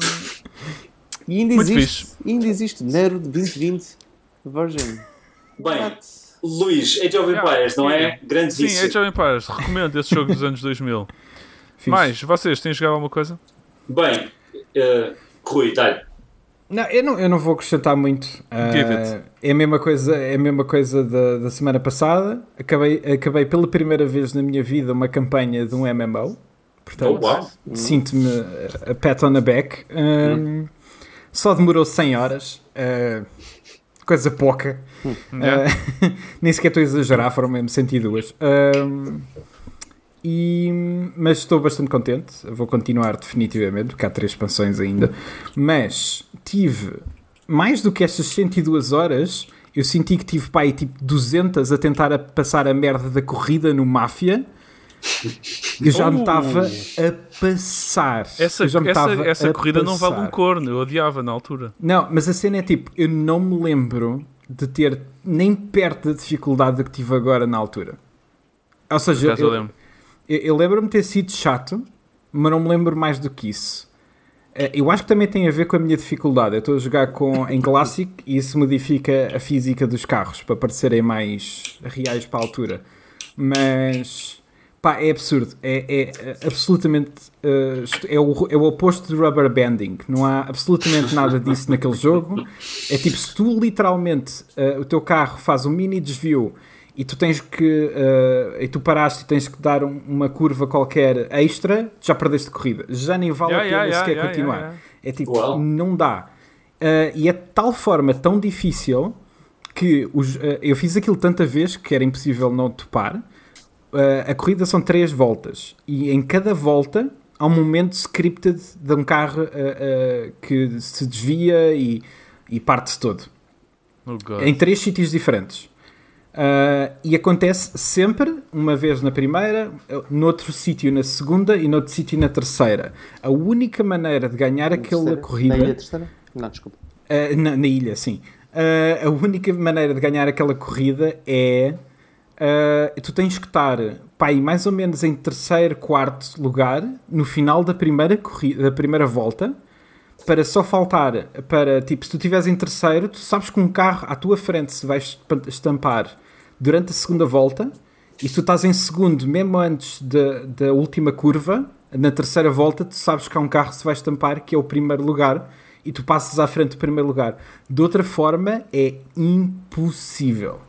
E ainda Muito existe, ainda existe Nero de 2020 Virgin. Bem, What? Luís, Age of Yeah, Empires, não é? sim. Grande sim, vício. Age of Empires, recomendo esse jogo dos anos 2000. <laughs> Fixe. Mais, vocês têm jogado alguma coisa? Bem, eh, Rui, dá-lhe. Não, eu não, eu não vou acrescentar muito. Give it. é a mesma coisa, é a mesma coisa da, da semana passada. Acabei, acabei pela primeira vez na minha vida uma campanha de um MMO. Portanto, Oh, uau. sinto-me a pat on the back. Um, Só demorou 100 horas. uh, coisa pouca. Yeah. Uh, <laughs> nem sequer estou a exagerar, foram mesmo 102. Um, e, mas estou bastante contente. Vou continuar definitivamente, porque há três expansões ainda. Mas tive mais do que estas 102 horas. Eu senti que tive pá, aí, tipo 200 a tentar a passar a merda da corrida no Máfia. Eu já me estava a passar. Essa, essa, essa corrida não vale um passar. corno, eu odiava na altura. Não, mas a cena é tipo, eu não me lembro de ter nem perto da dificuldade que tive agora na altura. Ou seja, eu eu, lembro. eu, lembro-me de ter sido chato, mas não me lembro mais do que isso. Eh, Eu acho que também tem a ver com a minha dificuldade. Eu estou a jogar com, em Classic e isso modifica a física dos carros para parecerem mais reais para a altura. Mas Pá, é absurdo. É, é absolutamente. Uh, é, o, é o oposto de rubber banding. Não há absolutamente nada disso naquele jogo. É tipo, se tu literalmente. Uh, o teu carro faz um mini desvio e tu tens que. Uh, e tu paraste e tens que dar um, uma curva qualquer extra, já perdeste corrida. Já nem vale Yeah, a pena yeah, sequer yeah, continuar. yeah, É tipo, não dá. Uh, e é de tal forma tão difícil que os, uh, eu fiz aquilo tanta vez que era impossível não topar. Uh, a corrida são três voltas e em cada volta há um momento scripted de um carro uh, uh, que se desvia e, e parte-se todo Oh, em três sítios diferentes. Uh, e acontece sempre, uma vez na primeira, noutro sítio na segunda e noutro sítio na terceira. A única maneira de ganhar aquela Terceira? corrida. Na ilha terceira? Não, desculpa. Uh, na, na ilha, sim. Uh, a única maneira de ganhar aquela corrida é. Uh, tu tens que estar, pá, aí mais ou menos em terceiro, quarto lugar no final da primeira, corrida, da primeira volta. Para só faltar, para tipo, se tu estiveres em terceiro, tu sabes que um carro à tua frente se vai estamp- estampar durante a segunda volta. E se tu estás em segundo, mesmo antes da, da última curva, na terceira volta, tu sabes que há um carro que se vai estampar, que é o primeiro lugar, e tu passas à frente do primeiro lugar. De outra forma, é impossível.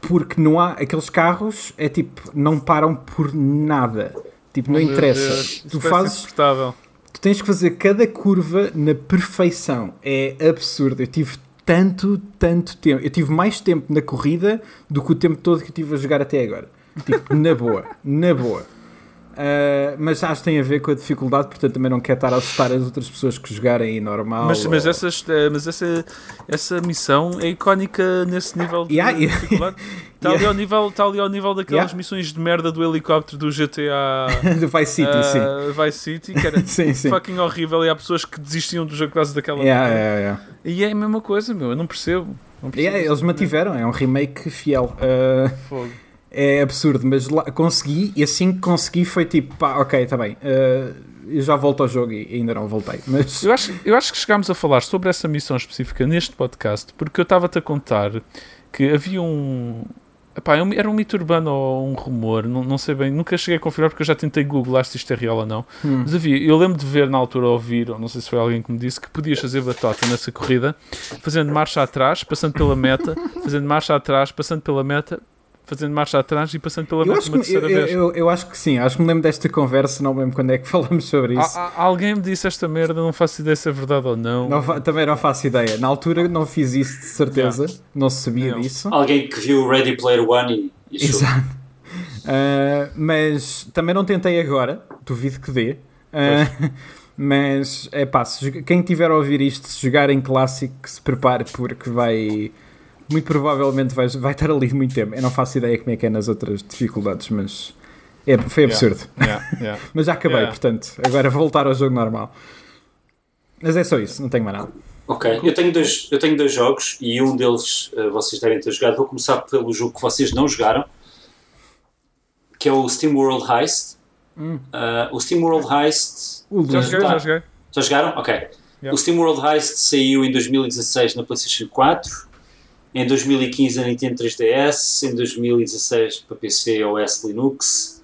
Porque não há. Aqueles carros é tipo, não param por nada. Tipo, não Meu interessa. Deus, isso Tu fazes. Tu tens que fazer cada curva na perfeição. É absurdo. Eu tive tanto, tanto tempo. Eu tive mais tempo na corrida do que o tempo todo que eu tive a jogar até agora. Tipo, na boa. Na boa. Ah, mas acho que tem a ver com a dificuldade, portanto também não quero estar a assustar as outras pessoas que jogarem aí normal. Mas, mas, ou- essas, eh, mas essa, essa missão é icónica nesse nível de Yeah, dificuldade. Está ali, Yeah. ao nível, está ali ao nível daquelas Yeah. missões de merda do helicóptero do GTA <laughs> do Vice City, eh, sim. Vice City, que era <laughs> Sim, sim. fucking horrível e há pessoas que desistiam do jogo causa daquela Yeah. E é a mesma coisa, meu, eu não percebo. Não percebo eles mantiveram, é um remake fiel. Ah, Fogo. É absurdo, mas lá, consegui e assim que consegui foi tipo, pá, ok, está bem. ah, eu já volto ao jogo e ainda não voltei. Mas Eu acho, eu acho que chegámos a falar sobre essa missão específica neste podcast porque eu estava-te a contar que havia um. Epá, é era um mito urbano ou um rumor, não, não sei bem, nunca cheguei a confirmar porque eu já tentei googlar se isto é real ou não. Hum. Mas havia, eu lembro de ver na altura ou ouvir, ou não sei se foi alguém que me disse, que podias fazer batota nessa corrida, fazendo marcha atrás, passando pela meta, fazendo marcha atrás, passando pela meta, fazendo marcha atrás e passando pela eu uma que, eu, terceira vez. eu, eu- eu acho que sim, acho que me lembro desta conversa, não me lembro quando é que <laughs> falamos sobre isso. Há- há- alguém me disse esta merda, não faço ideia se é verdade ou não. Não também não faço ideia. Na altura não fiz isso de certeza, não se sabia Não. disso. Alguém que viu Ready Player One e, e. Exato. <laughs> Ah, mas também não tentei agora, duvido que dê. Ah, <laughs> mas é pá, quem tiver a ouvir isto, se jogar em clássico, que se prepare porque vai. Muito provavelmente vai, vai estar ali muito tempo. Eu não faço ideia como é que é nas outras dificuldades, mas é, foi Yeah. absurdo. Yeah, yeah. <laughs> Mas já acabei, Yeah. portanto, agora voltar ao jogo normal. Mas é só isso, não tenho mais nada. Ok, eu tenho, dois, eu tenho dois jogos e um deles eh, vocês devem ter jogado. Vou começar pelo jogo que vocês não jogaram, que é o Steam World Heist. Ah, o Steam World Heist. O Já joguei, já joguei. Já jogaram? Ok. Yeah. O Steam World Heist saiu em 2016 na PlayStation 4, em 2015 na Nintendo 3DS, em 2016 para PC, OS, Linux,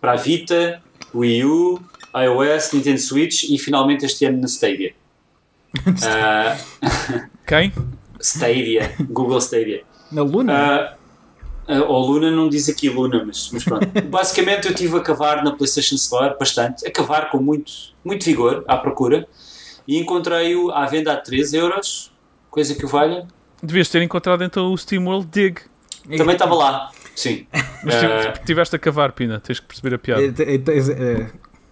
para a Vita, Wii U, iOS, Nintendo Switch e finalmente este ano na Stadia. <laughs> Ah, <laughs> Quem? Stadia, Google Stadia. Na Luna? Ah, ou Luna não diz aqui Luna, mas, mas pronto. <laughs> Basicamente eu estive a cavar na PlayStation Store bastante, a cavar com muito, muito vigor à procura e encontrei-o à venda a 3 euros, coisa que o valha. Devias ter encontrado então o Steam World Dig. Também estava lá, sim. Mas tive- tiveste a cavar, Pina. Tens que perceber a piada. É, é,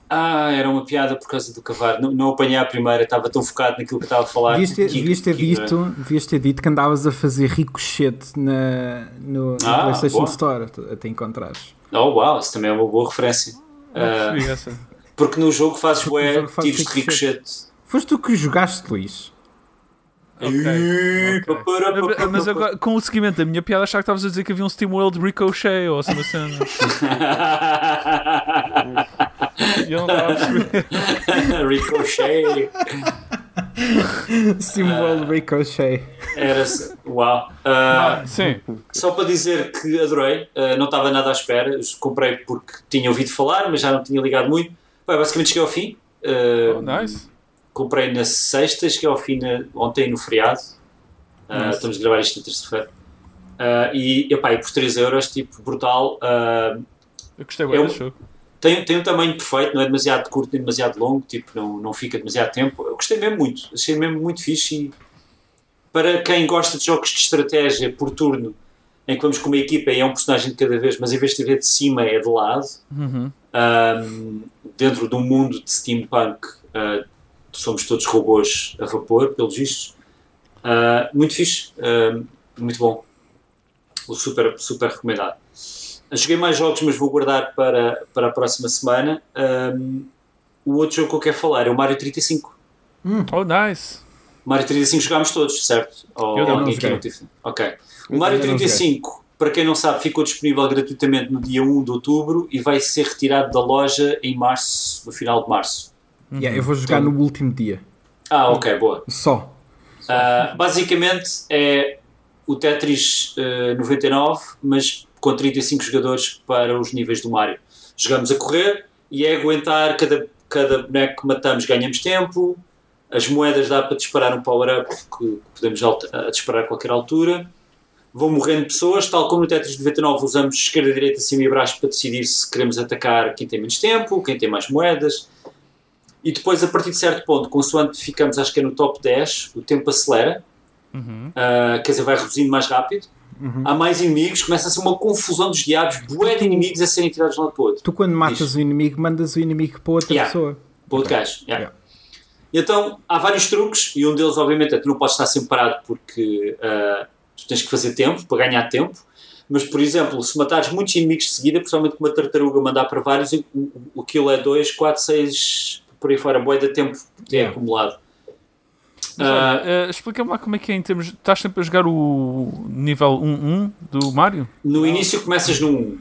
ah, era uma piada por causa do cavar. Não, não apanhei a primeira, estava tão focado naquilo que estava a falar. Devias ter, que- devias ter que- dito, devias ter dito que andavas a fazer ricochete na, no, no Ah, PlayStation boa. Store até encontrares. Oh, uau, isso também é uma boa referência. Essa. porque no jogo fazes bué tiros de ricochete. ricochete. Foste tu que jogaste, Luís? Ok, Ih, ok. papara, Mas- agora, com o seguimento da minha piada, achava que estavas a dizer que havia um Steam World Ricochet ou assim. E <laughs> eu não estava a perceber. <laughs> Ricochet. Steamworld Ricochet. Era. Uau! Ah, Sim. Só para dizer que adorei, uh, não estava nada à espera, eu comprei porque tinha ouvido falar, mas já não tinha ligado muito. Bem, basicamente cheguei ao fim. Uh, Oh, nice. Comprei na sexta, cheguei ao fim na- ontem no feriado. Uh. Estamos a gravar isto na terça-feira. Uh, e, epá, e por 3 euros, tipo, brutal. Uh, Eu gostei bem do jogo. tem, tem um tamanho perfeito, não é demasiado curto nem demasiado longo, tipo, não, não fica demasiado tempo. Eu gostei mesmo muito, achei mesmo muito fixe. E para quem gosta de jogos de estratégia por turno, em que vamos com uma equipa e é um personagem de cada vez, mas em vez de ver de cima é de lado, Uhum. um, dentro de um mundo de steampunk, uh, somos todos robôs a vapor, pelos vistos. Uh, muito fixe, uh, muito bom. O super, super recomendado. Joguei mais jogos, mas vou guardar para, para a próxima semana. Um, o outro jogo que eu quero falar é o Mario 35. Oh, nice. Mario 35 jogámos todos, certo? Ou Eu não joguei. não? Ok. O Eu Mario ainda não 35, para quem não sabe, ficou disponível gratuitamente no dia 1 de outubro e vai ser retirado da loja em março, no final de março. Yeah, eu vou jogar no último dia. Ah, ok, boa. Só. Ah, basicamente é o Tetris eh, 99, mas com 35 jogadores para os níveis do Mario. Jogamos a correr e é aguentar cada, cada boneco que matamos ganhamos tempo. As moedas dá para disparar um power-up que podemos alta- a disparar a qualquer altura. Vão morrendo pessoas, tal como no Tetris 99 usamos esquerda, direita, cima e baixo para decidir se queremos atacar quem tem menos tempo, quem tem mais moedas. E depois, a partir de certo ponto, consoante ficamos, acho que é no top 10, o tempo acelera, Uhum. ah, quer dizer, vai reduzindo mais rápido. Há mais inimigos, começa a ser uma confusão dos diabos, bué de inimigos a serem tirados de um lado para o outro. Tu quando matas Diz. o inimigo, mandas o inimigo para outra Yeah. pessoa. Para outro gajo. yeah. Yeah. Então, há vários truques, e um deles, obviamente, é que tu não podes estar sempre parado porque ah, tu tens que fazer tempo, para ganhar tempo. Mas, por exemplo, se matares muitos inimigos de seguida, principalmente com uma tartaruga mandar para vários, o, o, o kill é 2, 4, 6, por aí fora, bué de tempo é Yeah. acumulado. Olha, eh, explica-me lá como é que é em termos. Estás sempre a jogar o nível 1-1 do Mario? no início começas num 1.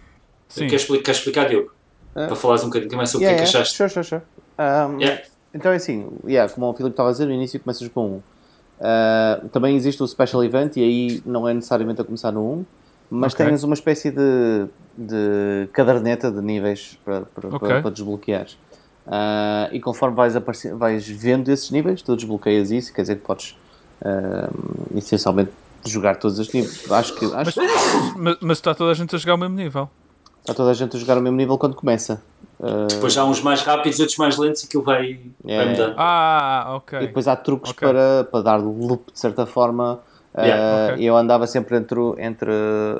Sim. Queres explicar, queres explicar, Diogo? Ah. Para falares um bocadinho também sobre o Yeah, que é que yeah. achaste. Sure, sure, sure. Um, Yeah. Então é assim, yeah, como o Filipe estava a dizer, no início começas com 1. Uh, também existe o Special Event e aí não é necessariamente a começar no 1, mas Ok. tens uma espécie de, de caderneta de níveis para, para, Ok. para, para desbloquear. Uh, e conforme vais, aparecer, vais vendo esses níveis, tu desbloqueias isso, quer dizer que podes uh, essencialmente jogar todos os níveis. Acho que, acho Mas, mas, mas está toda a gente a jogar o mesmo nível. está toda a gente a jogar o mesmo nível quando começa. Uh, Depois há uns mais rápidos, outros mais lentos e aquilo vai, Yeah. vai mudando. Ah, E ok. depois há truques Ok. para, para dar loop de certa forma. Yeah, Uh, ok. Eu andava sempre entre, o- entre.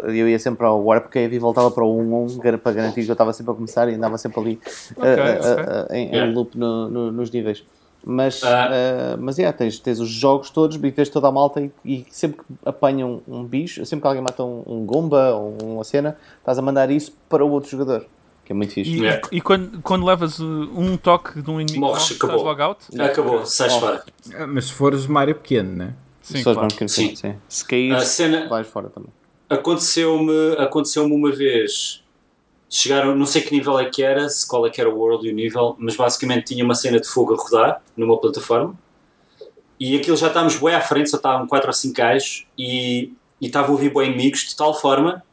Eu ia sempre ao Warp Cave e voltava para o 1-1 gar- para garantir que eu estava sempre a começar e andava sempre ali uh, Ok, uh, ok. uh, em, em Yeah. loop no- no- nos níveis. Mas, Ah. uh, mas yeah, tens, tens os jogos todos e vês toda a malta e, e sempre que apanham um bicho, sempre que alguém mata um, um Gomba ou uma cena, estás a mandar isso para o outro jogador. Que é muito fixe. E, Yeah. e- e quando, quando levas um toque de um inimigo, Morres, acabou. estás logo out? Acabou, sais Oh. fora. Ah, Mas se fores Mario pequeno, né? Sim, claro. vão querer- Sim. sim. Se cair, A cena vais fora também. aconteceu-me aconteceu uma vez. Chegaram, não sei que nível é que era, se qual é que era o world e o nível, mas basicamente tinha uma cena de fogo a rodar numa plataforma e aquilo já estávamos bem à frente, só estavam 4 ou 5 gajos e, e estavam a ouvir bem inimigos de tal forma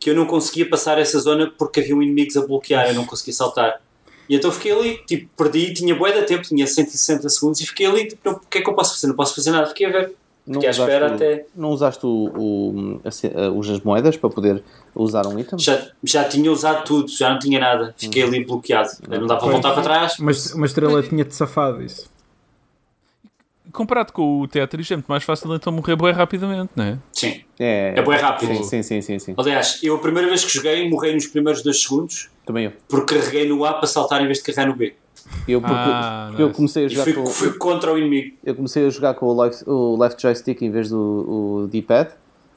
que eu não conseguia passar essa zona porque havia inimigos a bloquear, eu não conseguia saltar. E então fiquei ali, tipo, perdi, tinha bué de tempo, tinha 160 segundos e fiquei ali, tipo, não, o que é que eu posso fazer? Não posso fazer nada, fiquei a ver. Não Fiquei à usaste, espera o- até. não usaste o, o, as moedas para poder usar um item? Já, já tinha usado tudo, já não tinha nada. Fiquei ali bloqueado. Não dá para Pois. voltar para trás. Mas uma estrela tinha-te safado isso. Comparado com o Tetris, é muito mais fácil então morrer bem rapidamente, não é? Sim. É, É bué rápido. Sim, sim, sim, sim, sim. Aliás, eu a primeira vez que joguei morri nos primeiros dois segundos Também eu. porque carreguei no A para saltar em vez de carregar no B. Eu, porque, Ah, porque eu comecei a jogar fui, com, fui contra o inimigo. eu comecei a jogar com o left, o left joystick em vez do D-pad.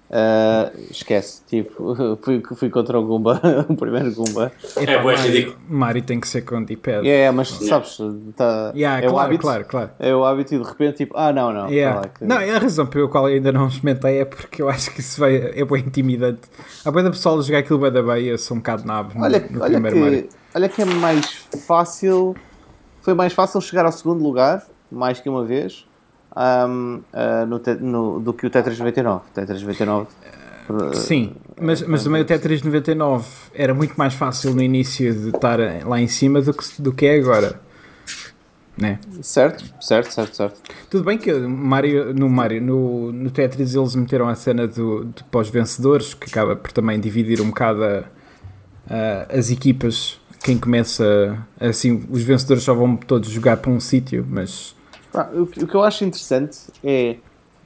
Ah, esquece, tipo, <laughs> fui, fui contra o Goomba, <laughs> o primeiro Goomba. É bué Mario, ridículo. Mario tem que ser com D-pad. É, mas sabes, tá, Yeah, é o claro, hábito. claro, claro. É o hábito e de repente, tipo, ah, não, não. Yeah. tá que- Não, é a razão pela qual eu ainda não experimentei é porque eu acho que isso vai, é bem intimidante. Há bem da pessoal a jogar aquilo bem da bem eu sou um bocado nabo no, Olha, no olha, primeiro Mario. que, olha que é mais fácil. Foi mais fácil chegar ao segundo lugar, mais que uma vez, um, uh, no, te- no- do que o Tetris 99. Tetris 99. uh, Sim, mas, mas também o Tetris 99 era muito mais fácil no início de estar lá em cima do que, do que é agora. Né? Certo, certo, certo, certo. Tudo bem que Mario, no Mario, no, no Tetris eles meteram a cena do, de pós-vencedores, que acaba por também dividir um bocado a- a- as equipas. Quem começa assim, os vencedores só vão todos jogar para um sítio, mas Pá, o, que, eu acho interessante é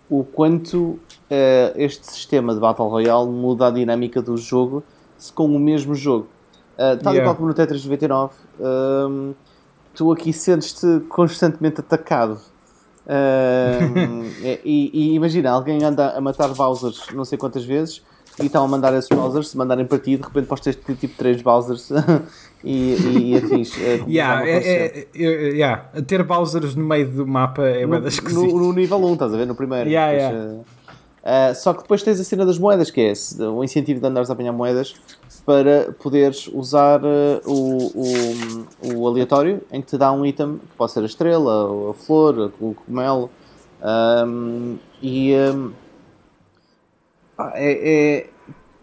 o quanto eh, este sistema de Battle Royale muda a dinâmica do jogo se com o mesmo jogo. Uh, tal e Yeah. qual como no Tetris 99, um, tu aqui sentes-te constantemente atacado. Um, <laughs> e, e imagina, alguém anda a matar Bowsers não sei quantas vezes e estão a mandar esses Bowsers, se mandarem para ti, de repente podes ter tipo 3 Bowsers <laughs> e, e, e eh, como yeah, é, aconteceu. é, é, yeah, ter Bowsers no meio do mapa é no, bué da esquisito. no, no nível 1, estás a ver? No primeiro. Yeah, Depois, yeah. eh, só que depois tens a cena das moedas, que é o incentivo de andares a apanhar moedas para poderes usar eh, o, o, o aleatório em que te dá um item que pode ser a estrela, ou a flor, o cogumelo. ahm, e pá, é, é-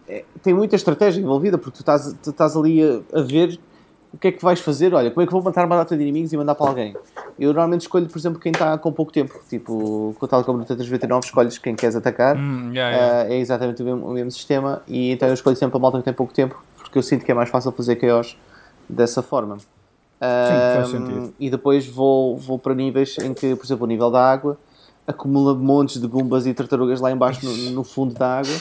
é- tem muita estratégia envolvida porque tu estás, tu estás ali a, a ver o que é que vais fazer. Olha, como é que vou matar uma data de inimigos e mandar para alguém? Eu normalmente escolho, por exemplo, quem está com pouco tempo. Tipo, com tal como no Tetris 99, escolhes quem queres atacar. Hum, yeah, yeah. Ah, é exatamente o mesmo, o mesmo sistema. E então eu escolho sempre a malta que tem pouco tempo, porque eu sinto que é mais fácil fazer chaos dessa forma. faz Ah, sentido. E depois vou, vou para níveis em que, por exemplo, o nível da água acumula montes de gumbas e tartarugas lá embaixo no, no fundo da água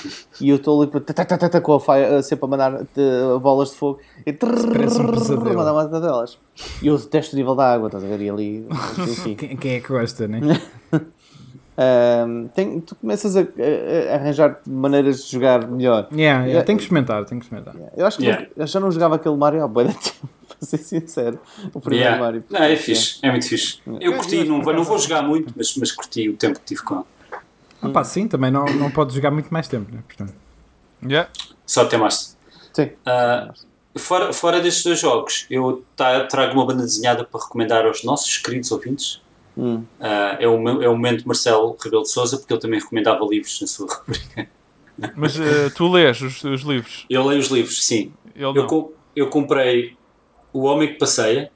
e eu estou ali tá, tá, tá, com a faia, sempre a mandar de- bolas de fogo e parece um pesadelo. mandar uma delas. E eu detesto o nível da água, estás a ver? E ali, enfim. Quem, quem é que gosta, né? Ahm, tem- tu começas a, a- a arranjar maneiras de jogar melhor. Yeah, yeah, Yeah. tem que experimentar, tem que experimentar. Eu acho que Yeah. eu já não jogava aquele Mario há de tempo, <laughs> ser sincero. O primeiro Yeah. Mario. Não, é fixe, é muito fixe. Eu É, curti, não, vou- não vou jogar muito, mas, mas curti o tempo que tive com ele. Ah, pá, sim, também não, não pode jogar muito mais tempo, né? Portanto, Yeah. Só até mais. Sim. Ah, fora, fora destes dois jogos, eu trago uma banda desenhada para recomendar aos nossos queridos ouvintes. Hum. Ah, é, o, meu- é o momento de Marcelo Rebelo de Souza, porque ele também recomendava livros na sua rubrica. Mas eh, tu lês os, os livros? Eu leio os livros, sim. Eu, eu comprei O Homem que Passeia,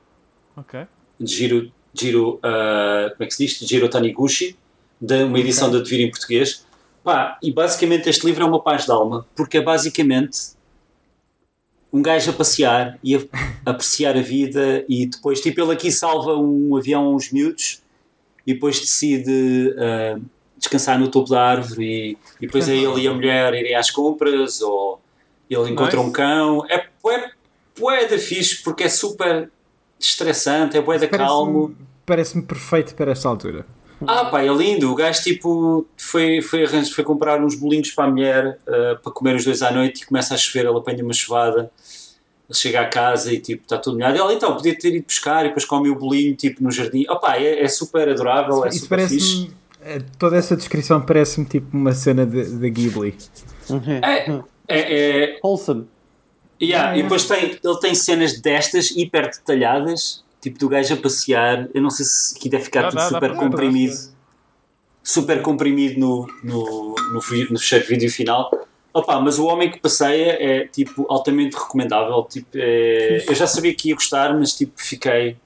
Ok. de Giro, Giro ah, como é que se diz? Giro Taniguchi, de uma edição da Devir em português. Pá, e basicamente este livro é uma paz de alma, porque é basicamente um gajo a passear e a <laughs> apreciar a vida e depois, tipo, ele aqui salva um avião a uns miúdos e depois decide ah, descansar no topo da árvore e, e depois é <laughs> ele e a mulher irem às compras ou ele encontra Nice. um cão. É bué, bué da fixe porque é super estressante, é bué da calmo. Parece-me perfeito para esta altura. Ah, pá, é lindo. O gajo tipo foi, foi, arranjar, foi comprar uns bolinhos para a mulher ah, para comer os dois à noite e começa a chover. Ele apanha uma chuvada, ele chega à casa e tipo está tudo molhado. Ele então podia ter ido buscar e depois come o bolinho tipo no jardim. Ah, pá, é, é super adorável, é Isso super fixe. parece-me. eh, Toda essa descrição parece-me tipo uma cena de, de Ghibli. É, é, é, Wholesome. Yeah, E depois tem, ele tem cenas destas hiper detalhadas, tipo do gajo a passear. Eu não sei se aqui deve ficar Dá, tudo dá, super comprimido. super comprimido no, no, no, no fecheiro de vídeo final. Opa, mas o Homem que Passeia é tipo altamente recomendável. Tipo, é- eu já sabia que ia gostar, mas tipo, fiquei.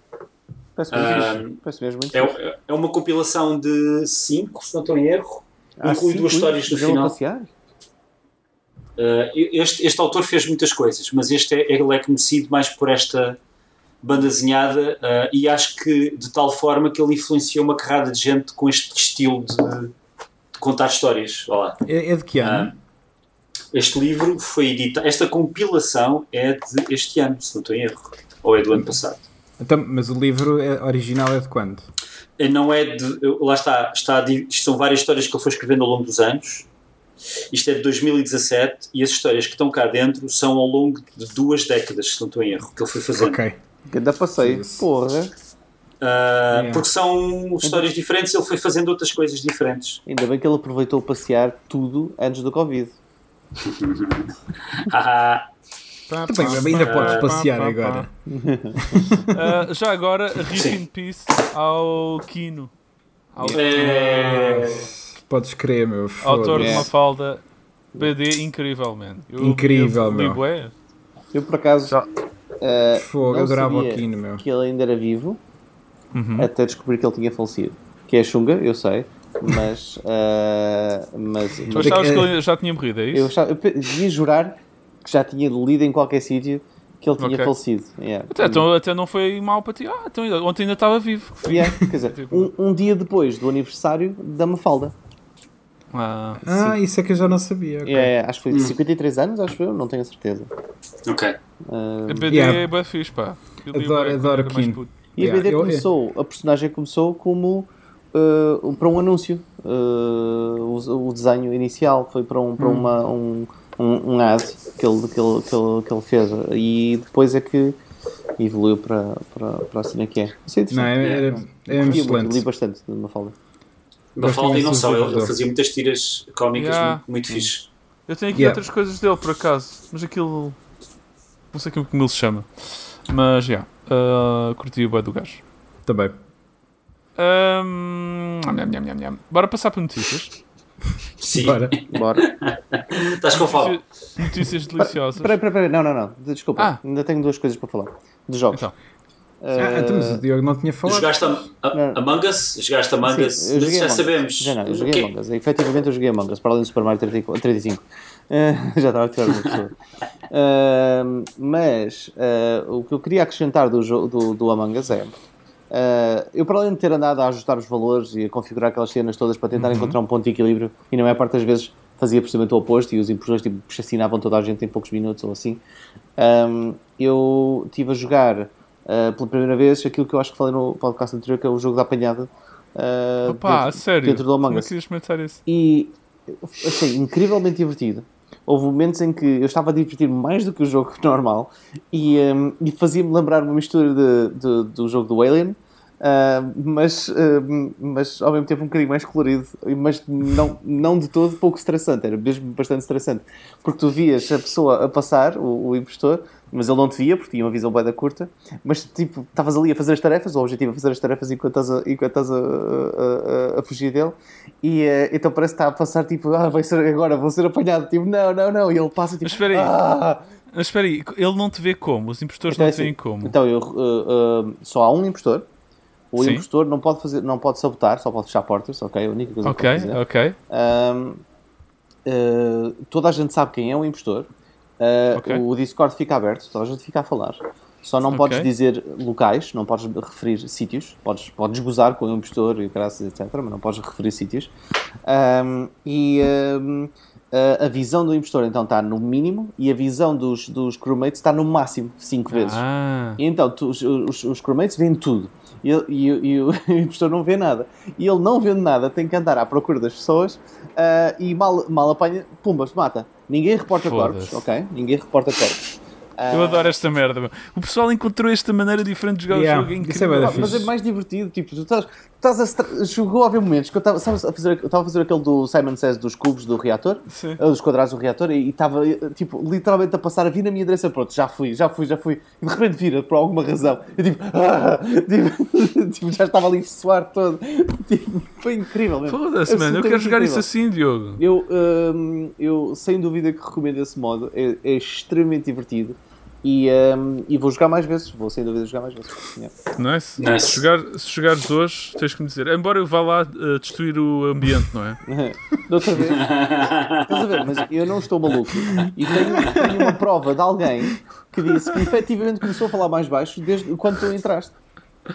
Parece muito Ah, mesmo muito É, é uma compilação de 5, se não estou em erro. Há inclui duas histórias no final. passear? Uh, este, este autor fez muitas coisas, mas este é, ele é conhecido mais por esta banda desenhada uh, e acho que de tal forma que ele influenciou uma carrada de gente com este estilo de, de contar histórias. Olá. É, é de que ano? Ah, este livro foi editado, esta compilação é de este ano, se não estou em erro, ou é do ano passado. Então, mas o livro é- original é de quando? Eh, Não é de. Lá está, está isto são várias histórias que ele foi escrevendo ao longo dos anos. Isto é de 2017 e as histórias que estão cá dentro são ao longo de duas décadas, se não estou em erro, que ele foi fazendo. Ok. Ganda passeio. Isso. Porra. Ah, Yeah. Porque são histórias diferentes e ele foi fazendo outras coisas diferentes. Ainda bem que ele aproveitou passear tudo antes do Covid. <laughs> Ah, Pá, Também, pá, ainda pá, podes passear agora. <laughs> Ah, já agora, rip in peace ao Kino. É... Podes crer, meu. Autor de uma falda BD incrível, man. Eu- Incrível, eu meu. Eu por acaso Já- eh, Fogo, não eu adorava o sabia Kino, meu. que ele ainda era vivo Uhum. até descobrir que ele tinha falecido. Que é chunga, eu sei, mas. <laughs> eh, mas, Tu mas achavas é- que ele já tinha morrido, é eu, isso? achava, eu devia jurar que já tinha lido em qualquer sítio que ele tinha Ok. falecido. Yeah. Até, então, até não foi mal para ti. Ah, então, ontem ainda estava vivo. Yeah, quer dizer, <laughs> um, um dia depois do aniversário da Mafalda. Ah, Ah, isso é que eu já não sabia. ok. É, acho que foi 53 anos, acho eu, não tenho a certeza. Ok. Ah, a BD Yeah. é bem fixe, pá. Li Adoro- adoro era puto. E a Yeah, BD eu- começou, a personagem começou como uh, para um anúncio. Uh, o, o desenho inicial foi para, um, para uma, um, um, um ad que ele, que, ele, que, ele, que ele fez e depois é que evoluiu para, para, para a cena que é. Isso é Não, é, interessante. é, é Curtia muito, excelente. li bastante de. Mafalda e não só, dos ele, fazia muitas tiras cómicas Yeah. muito, muito fixe. Eu tenho aqui Yeah. outras coisas dele, por acaso. Mas aquilo. Não sei como, ele se chama. Mas, já. Yeah, curti o bué do gajo. Também. Ahm, nham, nham, nham, nham. Bora passar para notícias. <laughs> Sim. Bora. Bora. <laughs> Estás com fome? Notícias, notícias deliciosas. Espera, espera, espera, não, não, não, desculpa, Ah. ainda tenho duas coisas para falar. De jogos. Então, Ah, então, mas o Diogo não tinha falado. Jogaste a, a. Among Us? Jogaste Among Us? Sim, eu Mas joguei já Among sabemos. Já não, eu joguei? Among Us. Efetivamente eu joguei Among Us, para além do Super Mario 34 35. Eh, já estava a tirar uma pessoa. Uh, mas uh, o que eu queria acrescentar do, do, do Among Us é. uh, eu, para além de ter andado a ajustar os valores e a configurar aquelas cenas todas para tentar encontrar um ponto de equilíbrio, e na maior parte das vezes fazia precisamente o oposto e os impressores tipo, chacinavam toda a gente em poucos minutos ou assim, um, eu estive a jogar uh, pela primeira vez aquilo que eu acho que falei no podcast anterior, que é o jogo da apanhada. uh, opa, dentro- sério. Dentro do Among é Us isso? e achei incrivelmente divertido. Houve momentos em que eu estava a divertir mais do que o jogo <laughs> normal e, um, e fazia-me lembrar uma mistura de, de- do jogo do Alien, uh, mas, uh, mas ao mesmo tempo um bocadinho mais colorido, mas não, não de todo pouco estressante, era mesmo bastante estressante, porque tu vias a pessoa a passar, o, o impostor, mas ele não te via porque tinha uma visão bem da curta, mas tipo, estavas ali a fazer as tarefas, o objetivo é fazer as tarefas enquanto estás a, enquanto estás a, a- a- a fugir dele, e eh, então parece que está a passar tipo, ah, vai ser agora, vou ser apanhado, tipo, não, não, não, e ele passa tipo, Mas espera aí. ah! Mas espera aí, ele não te vê como? Os impostores Então, não é te veem assim, como? Então, eu, uh, uh, só há um impostor. O Sim. impostor não pode, fazer, não pode sabotar, só pode fechar portas, ok? A única coisa Ok, que pode fazer. ok. Um, uh, toda a gente sabe quem é o impostor. Uh, Ok. O Discord fica aberto, toda a gente fica a falar. Só não Ok. podes dizer locais, não podes referir sítios. Podes, podes gozar com o impostor e graças, etc. Mas não podes referir sítios. Um, e um, a, a visão do impostor então está no mínimo e a visão dos, dos crewmates está no máximo, 5 vezes. Ah, E então tu- os, os, os crewmates veem tudo e, e, <laughs> e o impostor não vê nada. E ele não vendo nada tem que andar à procura das pessoas ah, e mal, mal apanha, pumbas, mata. Ninguém reporta corpos, ok? Ninguém reporta corpos. eu adoro esta merda. meu. O pessoal encontrou esta maneira diferente de jogar Yeah, o jogo. É isso é incrível. Ah, mas é mais divertido, tipo, tu estás, estás a chegou a haver momentos que eu estava a fazer, eu estava a fazer aquele do Simon Says dos cubos do reator, Sim. dos quadrados do reator, e estava, eh, tipo, literalmente a passar a vir na minha direção, pronto, já fui, já fui, já fui, e de repente vira, por alguma razão, eu tipo, ah, <laughs> tipo, <laughs> tipo, já estava ali a suar todo, <laughs> tipo, foi incrível mesmo. Foda-se, mano. Eu quero jogar isso assim, Diogo. Eu, hum, eu sem dúvida que recomendo esse modo, é, é extremamente divertido. E, hum, e vou jogar mais vezes, vou sem dúvida jogar mais vezes. Yeah. Nice. Nice. Se, jogar, se jogares hoje, tens que me dizer. Embora eu vá lá eh, destruir o ambiente, não é? <laughs> Da outra vez, estás a ver, mas eu não estou maluco. E tenho, tenho uma prova de alguém que disse que efetivamente começou a falar mais baixo desde quando tu entraste.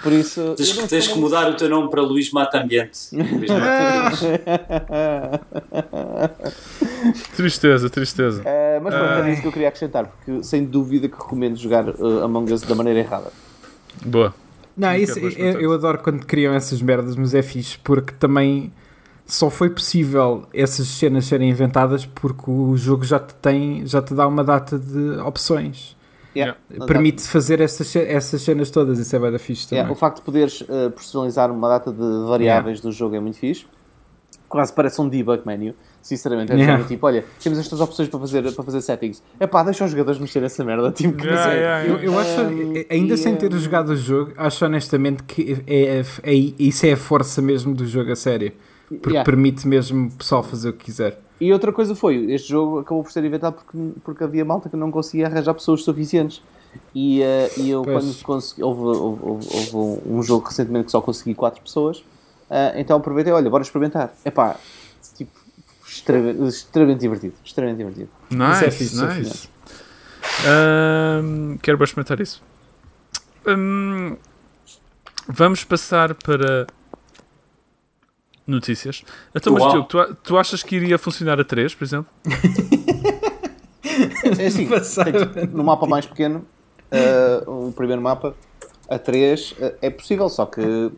Por isso. Tens, que- tens que mudar o teu nome para Luís Mata Ambiente. Luís <laughs> Mata Tristeza, tristeza. Eh, mas pronto, era Ai. isso que eu queria acrescentar, porque sem dúvida que recomendo jogar eh, Among Us da maneira errada. Boa. Não, Não isso, eu, eu adoro quando criam essas merdas, mas é fixe porque também só foi possível essas cenas serem inventadas porque o jogo já te tem, já te dá uma data de opções. Yeah. Permite fazer essas, essas cenas todas, isso é bem da fixe também. Yeah, o facto de poderes eh, personalizar uma data de variáveis do jogo é muito fixe. quase parece um debug menu. Sinceramente, é Yeah. yeah. tipo, olha, temos estas opções para fazer, para fazer settings. É pá, deixa os jogadores mexer essa merda. <laughs> Tipo, que Yeah, yeah, Eu, eu acho, Um, ainda e, sem ter um, jogado o jogo, acho honestamente que é, é- isso é a força mesmo do jogo a sério. Porque Yeah. permite mesmo o pessoal fazer o que quiser. E outra coisa foi, este jogo acabou por ser inventado porque, porque havia malta que não conseguia arranjar pessoas suficientes. E, eh, e eu, Pois. quando consegui, houve, houve, houve- houve um jogo recentemente que só consegui 4 pessoas, eh, então aproveitei, olha, bora experimentar. Epá, tipo, extrema- extremamente divertido. Extremamente divertido. Isso é Nice, fixe, é nice. Ahm, quero experimentar isso. Ahm, vamos passar para notícias. Então, mas. Diogo, tu, tu achas que iria funcionar a 3, por exemplo? <laughs> É assim, tem- no mapa mais pequeno, eh, o primeiro mapa, a 3, eh, é possível, só que eh,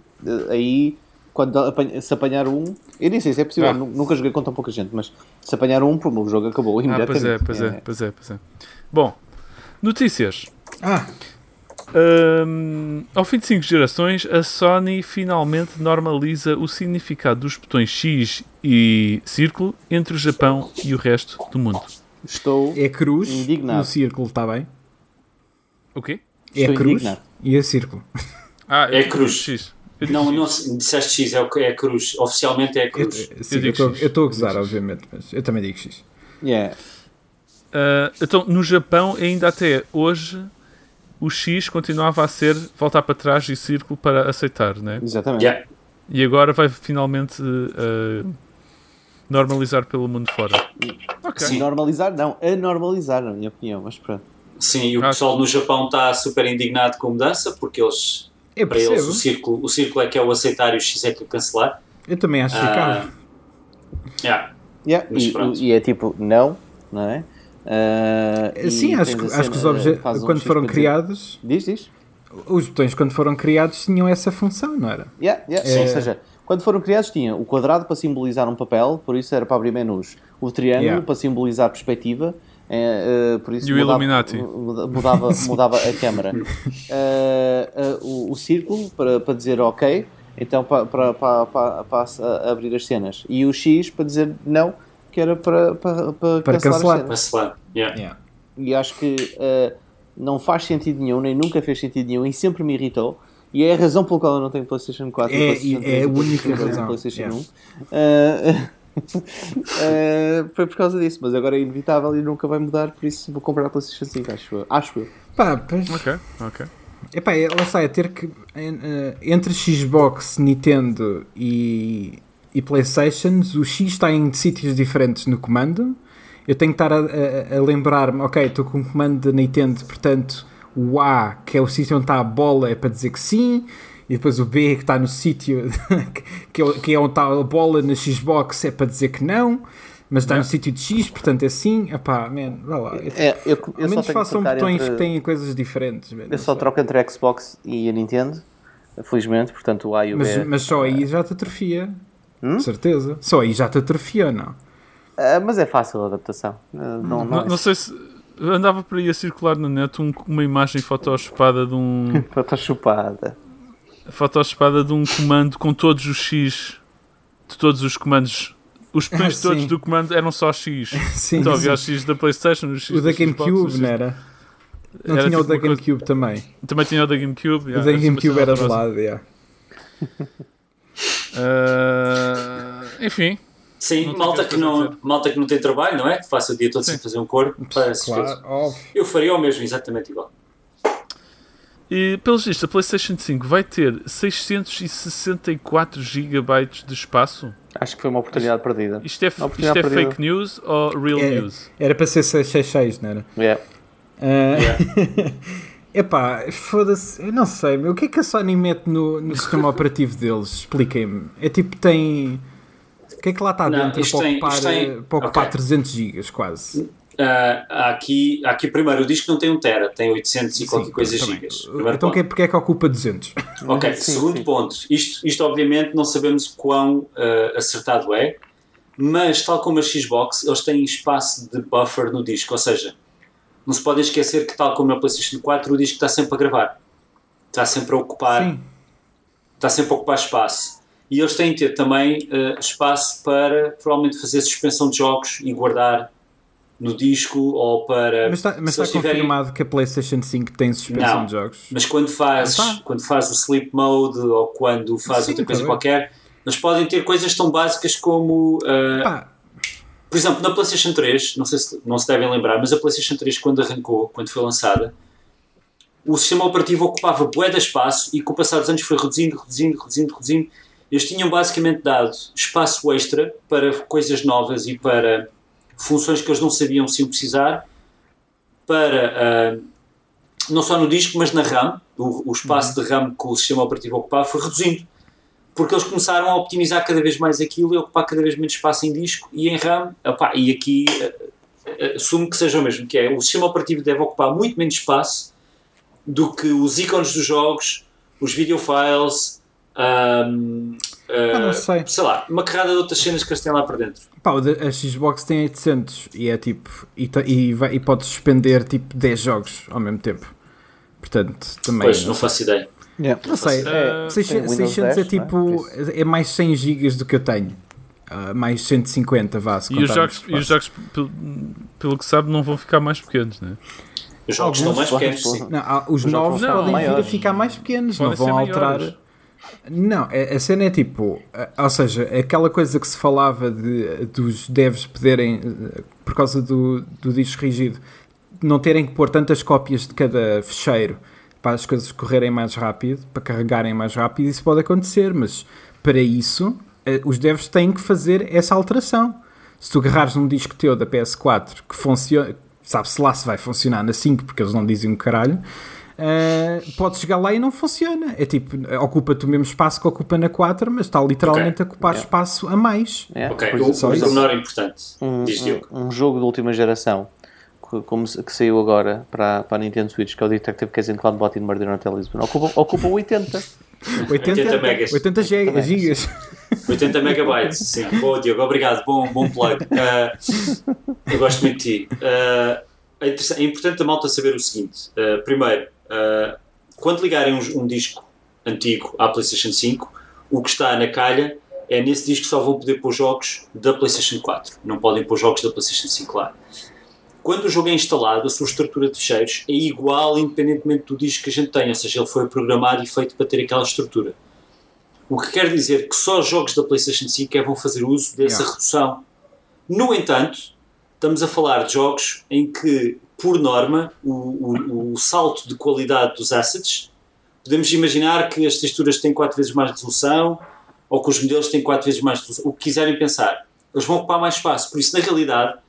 aí, quando apanha- se apanhar um, eu nem sei se é possível, Ah. nu- nunca joguei com tão pouca gente, mas se apanhar um, pô, o jogo acabou Ah, imediatamente. pois é, pois é, pois é, pois é. Bom, notícias. Ah, Ahm, ao fim de 5 gerações, a Sony finalmente normaliza o significado dos botões X e círculo entre o Japão e o resto do mundo. Estou. é cruz Indignado. e o círculo, está bem? O quê? É Estou cruz indignado. e é círculo. Ah, É eu- cruz. X. Não, não se- disseste X, é, é a cruz. Oficialmente é Eu, cruz. sim, eu estou- eu estou a gozar, obviamente, mas eu também digo X. Yeah. Ah, então, no Japão, ainda até hoje, o X continuava a ser voltar para trás e círculo para aceitar, né? Exatamente. Yeah. E agora vai finalmente ah, normalizar pelo mundo fora. Ok. Sim. Normalizar, não, anormalizar, na minha opinião, mas pronto. Sim, e o Ah, pessoal no Japão está super indignado com a mudança porque eles, Eu para eles, percebo. o círculo, o círculo é que é o aceitar e o X é que é o cancelar. Eu também acho que fica. yeah. Yeah, e, e é tipo, não, não é? E Sim, acho, que- acho que os cena, obje- faz um quando X foram criados, Diz, diz. os botões quando foram criados tinham essa função, não era? Yeah, yeah. É. Ou seja, quando foram criados tinha o quadrado para simbolizar um papel, por isso era para abrir menus. O triângulo Yeah. para simbolizar perspectiva, eh, eh, por isso E o mudava, Illuminati. muda- mudava, <laughs> mudava a câmara. Eh, eh, o, o círculo para, para dizer ok, então para, para, para, para, abrir as cenas. E o X para dizer não, que era para, para, para, Para cancelar, cancelar. Yeah. Yeah. E acho que eh, não faz sentido nenhum, nem nunca fez sentido nenhum, e sempre me irritou. E é a razão pela qual eu não tenho PlayStation 4 É- e PlayStation é 3 a e única PlayStation 2 razão, PlayStation yeah. 1. Eh, <laughs> eh, foi por causa disso, mas agora é inevitável e nunca vai mudar, por isso vou comprar a PlayStation 5, acho eu. Acho eu. Pá, pois, Ok, ok. epá, é- lá está, é ter que eh, entre Xbox, Nintendo e, e Playstations, o X está em sítios diferentes no comando. Eu tenho que estar a, a- a lembrar-me, ok, estou com um comando da Nintendo, portanto o A, que é o sítio onde está a bola, é para dizer que sim, e depois o B, que está no sítio <laughs> que, é, que é onde está a bola na Xbox, é para dizer que não, mas está no sítio de X, portanto é sim. Epá, man, vá lá. Eu, É, eu, eu ao menos façam botões entre- que têm coisas diferentes. man, Eu não só sei. troco entre a Xbox e a Nintendo, felizmente, portanto o A e o Mas, B. mas só aí já te atrofia. Hum? Certeza. Só aí já te atrofia não? Ah, mas é fácil a adaptação. Ah, não, não, Não, é não sei se. Andava por aí a circular na net um- uma imagem photoshopada de um. <laughs> Está chupada. photoshopada de um comando com todos os X. De todos os comandos. Os botões Ah, todos do comando eram só X. <laughs> Sim, Então sim. havia o X da Playstation, o X O da o GameCube, não era? Não Era tinha o tipo da uma coisa- GameCube também. Também tinha o da GameCube. o yeah, da era GameCube era de lado, yeah. <laughs> Ah, enfim, Sim, malta, que não, malta que não tem trabalho, não é? Que passa o dia todo sem fazer um corpo. Parece Claro. Eu faria o mesmo, exatamente igual. E, pelos vistos, a PlayStation 5 vai ter 664 GB de espaço. Acho que foi uma oportunidade perdida. Isto é, isto é perdida. fake news ou real É, news? era para ser 666, não era? Yeah. Ah, Yeah. <laughs> <laughs> Epá, foda-se, eu não sei, meu, o que é que a Sony mete no, no sistema <laughs> operativo deles? Expliquem-me. É tipo, tem. O que é que lá está Não, dentro para tem- ocupar, isto tem- eh, para ocupar ok. 300 gigas quase? Há aqui, aqui, primeiro, o disco não tem um tera, tem 800 e qualquer Sim, coisa também. gigas. Primeiro Então ponto. que é, porque é que ocupa 200? Ok, Sim, segundo sim. ponto. Isto, isto, obviamente, não sabemos quão ah, acertado é, mas, tal como a Xbox, eles têm espaço de buffer no disco. Ou seja, não se podem esquecer que, tal como na PlayStation 4, o disco está sempre a gravar. Está sempre a ocupar Sim. está sempre a ocupar espaço. e eles têm de ter também uh, espaço para provavelmente fazer suspensão de jogos e guardar no disco ou para. Mas está, mas está tiverem... confirmado que a PlayStation 5 tem suspensão não, de jogos? Mas quando faz, quando faz o sleep mode ou quando faz outra coisa qualquer, eles podem ter coisas tão básicas como. Uh, por exemplo, na PlayStation 3, não sei se não se devem lembrar, mas a PlayStation 3, quando arrancou, quando foi lançada, o sistema operativo ocupava bué de espaço e com o passar dos anos foi reduzindo, reduzindo, reduzindo, reduzindo. Eles tinham basicamente dado espaço extra para coisas novas e para funções que eles não sabiam se iam precisar, para uh, não só no disco, mas na RAM. O, o espaço uhum. de RAM que o sistema operativo ocupava foi reduzindo porque eles começaram a optimizar cada vez mais aquilo e ocupar cada vez menos espaço em disco e em RAM. Opa, e aqui uh, assumo que seja o mesmo, que é o sistema operativo deve ocupar muito menos espaço do que os ícones dos jogos, os video files, um, uh, não sei. sei lá, uma carrada de outras cenas que eles têm lá para dentro. Pá, a Xbox tem 800 e é tipo, e, e, vai, e pode suspender tipo 10 jogos ao mesmo tempo. Portanto, também. Pois, não, não faço ideia. Yeah. Não sei, é, 600, 600 é tipo, é? é mais 100 GB do que eu tenho. Uh, mais 150 vá -se e os jogos, e os jogos pelo, pelo que sabe não vão ficar mais pequenos né? os jogos estão mais pequenos sim. Não, os, os novos podem vir a ficar mais pequenos podem não vão alterar maiores. não, a cena é tipo ou seja, aquela coisa que se falava de, dos devs poderem por causa do, do disco rígido não terem que pôr tantas cópias de cada fecheiro para as coisas correrem mais rápido, para carregarem mais rápido, isso pode acontecer, mas para isso eh, os devs têm que fazer essa alteração. Se tu agarrares num disco teu da PS4 que funciona, sabe-se lá se vai funcionar na 5, porque eles não dizem um caralho, uh, podes chegar lá e não funciona. É tipo, ocupa-te o mesmo espaço que ocupa na 4, mas está literalmente okay. a ocupar yeah. espaço a mais. Yeah. Ok, o, o menor importante. Um, um, um jogo de última geração como que saiu agora para, para a Nintendo Switch, que é o Detective Case in Cloudbot in Murder Hotel Lisbon, ocupa, ocupa 80. 80, 80 megas. 80 gigas. 80 megabytes, sim. Boa, Diogo, obrigado. Bom, bom plug. <laughs> Uh, eu gosto muito de ti. Uh, é, é, importante a malta saber o seguinte. Uh, primeiro, quando ligarem um, um, disco antigo à PlayStation 5, o que está na calha é nesse disco só vão poder pôr jogos da PlayStation 4. Não podem pôr jogos da PlayStation 5 lá quando o jogo é instalado, a sua estrutura de fecheiros é igual independentemente do disco que a gente tem, ou seja, ele foi programado e feito para ter aquela estrutura. O que quer dizer que só os jogos da PlayStation 5 é vão fazer uso dessa yeah. redução. No entanto, estamos a falar de jogos em que, por norma, o, o, o salto de qualidade dos assets, podemos imaginar que as texturas têm 4 vezes mais resolução ou que os modelos têm 4 vezes mais resolução, o que quiserem pensar. Eles vão ocupar mais espaço. Por isso, na realidade,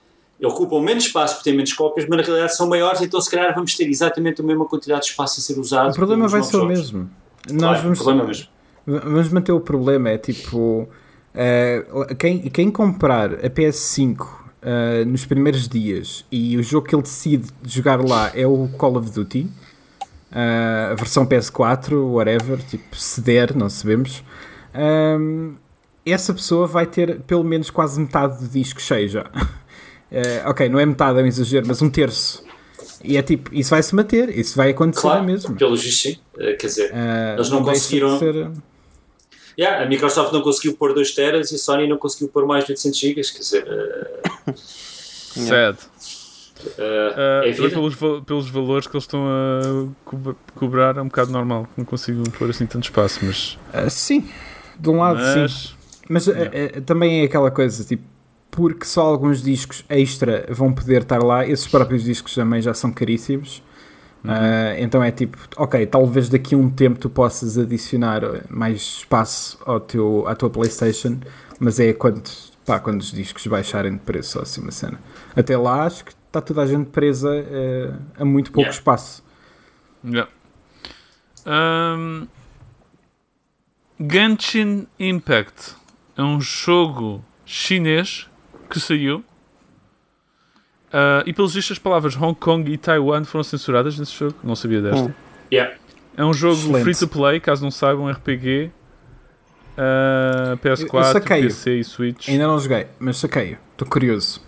ocupam menos espaço por ter menos cópias, mas na realidade são maiores, então se calhar vamos ter exatamente a mesma quantidade de espaço a ser usado. O problema vai ser o mesmo. Nós claro, vamos, o problema é mesmo. vamos manter o problema, é tipo, uh, quem, quem comprar a PS5 uh, eh, nos primeiros dias e o jogo que ele decide jogar lá é o Call of Duty, uh, a versão PS4, whatever, tipo, se der, não sabemos. Um, essa pessoa vai ter pelo menos quase metade do disco cheio já. <laughs> Uh, ok, não é metade, é um exagero, mas um terço. E é tipo, isso vai se manter, isso vai acontecer claro, mesmo. Pelo sim. Uh, quer dizer, uh, eles não, não conseguiram. Ser... Yeah, a Microsoft não conseguiu pôr 2 teras e a Sony não conseguiu pôr mais de 800 GB, quer dizer. <laughs> Uh... Sad. Uh, é pelos, pelos valores que eles estão a co cobrar é um bocado normal. Não consigo pôr assim tanto espaço, mas. Uh, sim, de um lado mas... sim. Mas também é aquela coisa, tipo, porque só alguns discos extra vão poder estar lá. Esses próprios discos também já são caríssimos. Uhum. Uh, então é tipo, ok, talvez daqui a um tempo tu possas adicionar mais espaço ao teu, à tua PlayStation, mas é quando, pá, quando os discos baixarem de preço, assim uma cena. Até lá acho que está toda a gente presa uh, a muito pouco yeah. espaço. Yeah. Um, Genshin Impact é um jogo chinês que saiu. Uh, e pelos vistos as palavras Hong Kong e Taiwan foram censuradas nesse jogo. Não sabia desta. Hum. Yeah. É um jogo Excelente. free to play, caso não saibam, RPG. Uh, PS4, PC e Switch. Ainda não joguei, mas saquei. Estou curioso.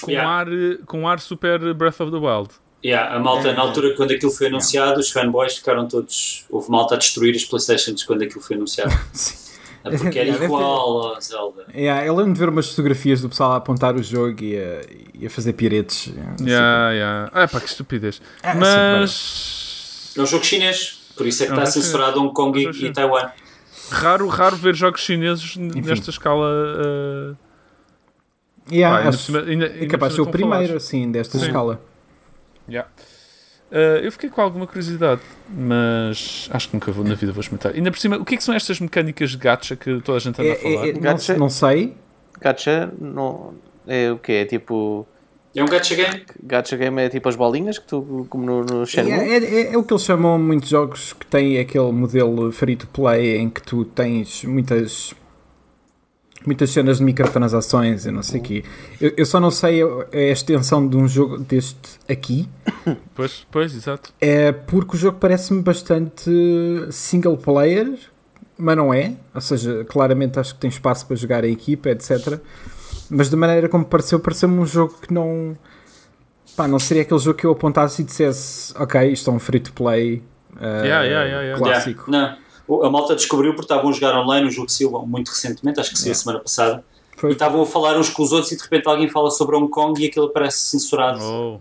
Com, yeah. ar, com ar super Breath of the Wild. Yeah, a malta, na altura, quando aquilo foi anunciado, yeah. os fanboys ficaram todos. Houve malta a destruir as Playstations quando aquilo foi anunciado. <laughs> Sim. É porque era <laughs> igual ao Zelda. Yeah, eu lembro de ver umas fotografias do pessoal a apontar o jogo e a, e a fazer piretes. Yeah, yeah. Ah, pá, que estupidez. Ah, sim, Mas. É um jogo chinês, por isso é que É está censurado Hong Kong É e, e. Taiwan. Raro, raro ver jogos chineses Enfim. nesta escala. uh, Yeah, pá, ainda acho- cima- ainda- é ainda capaz de ser o primeiro, falados. assim, desta Sim. escala. Yeah. Uh, eu fiquei com alguma curiosidade, mas acho que nunca vou na vida vou experimentar. Ainda por cima, o que é que são estas mecânicas de gacha que toda a gente anda É- a falar? é- é- não, Gacha? não sei. Gacha não, é o quê? É tipo. É um gacha game? Gacha game é tipo as bolinhas que tu, como no, no É, Shenmue? é- é- é o que eles chamam muitos jogos que têm aquele modelo free to play em que tu tens muitas muitas cenas de microtransações e não sei o quê. Eu, eu só não sei a, a extensão de um jogo deste aqui, <coughs> Pois, pois, exato. é porque o jogo parece-me bastante single player, mas não é. Ou seja, claramente acho que tem espaço para jogar a equipa, etc. Mas da maneira como pareceu, pareceu-me um jogo que não. Pá, não seria aquele jogo que eu apontasse e dissesse, ok, isto é um free to play. uh, Yeah, yeah, yeah, yeah. Clássico. Yeah. Não. A malta descobriu porque estavam a jogar online um jogo que saiu muito recentemente, acho que saiu a semana passada, Foi- e estavam a falar uns com os outros e de repente alguém fala sobre Hong Kong e aquilo parece censurado. Oh.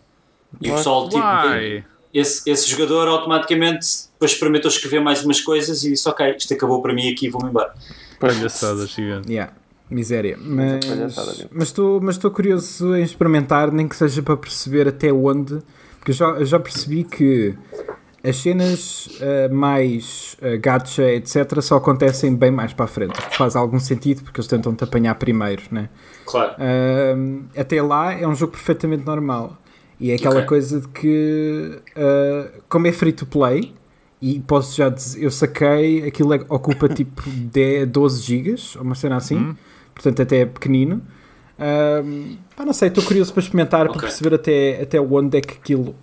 E o pessoal, tipo, Why? esse, esse jogador automaticamente depois experimentou escrever mais umas coisas e disse: Ok, isto acabou para mim aqui, vou-me embora. Palhaçada gigante. Yeah, miséria. Mas mas estou mas estou curioso em experimentar, nem que seja para perceber até onde, porque eu já, eu já percebi que as cenas ah, mais ah, gacha, etc., só acontecem bem mais para a frente. Faz algum sentido porque eles tentam te apanhar primeiro, né? Claro. Ahm, até lá é um jogo perfeitamente normal. E é aquela Ok. coisa de que, ah, como é free to play, e posso já dizer, eu saquei, aquilo é- ocupa <laughs> tipo 10, 12 gigas, ou uma cena assim, portanto até é pequenino. Ahm, pá, não sei, estou curioso para experimentar, Ok. para perceber até, até onde é que aquilo.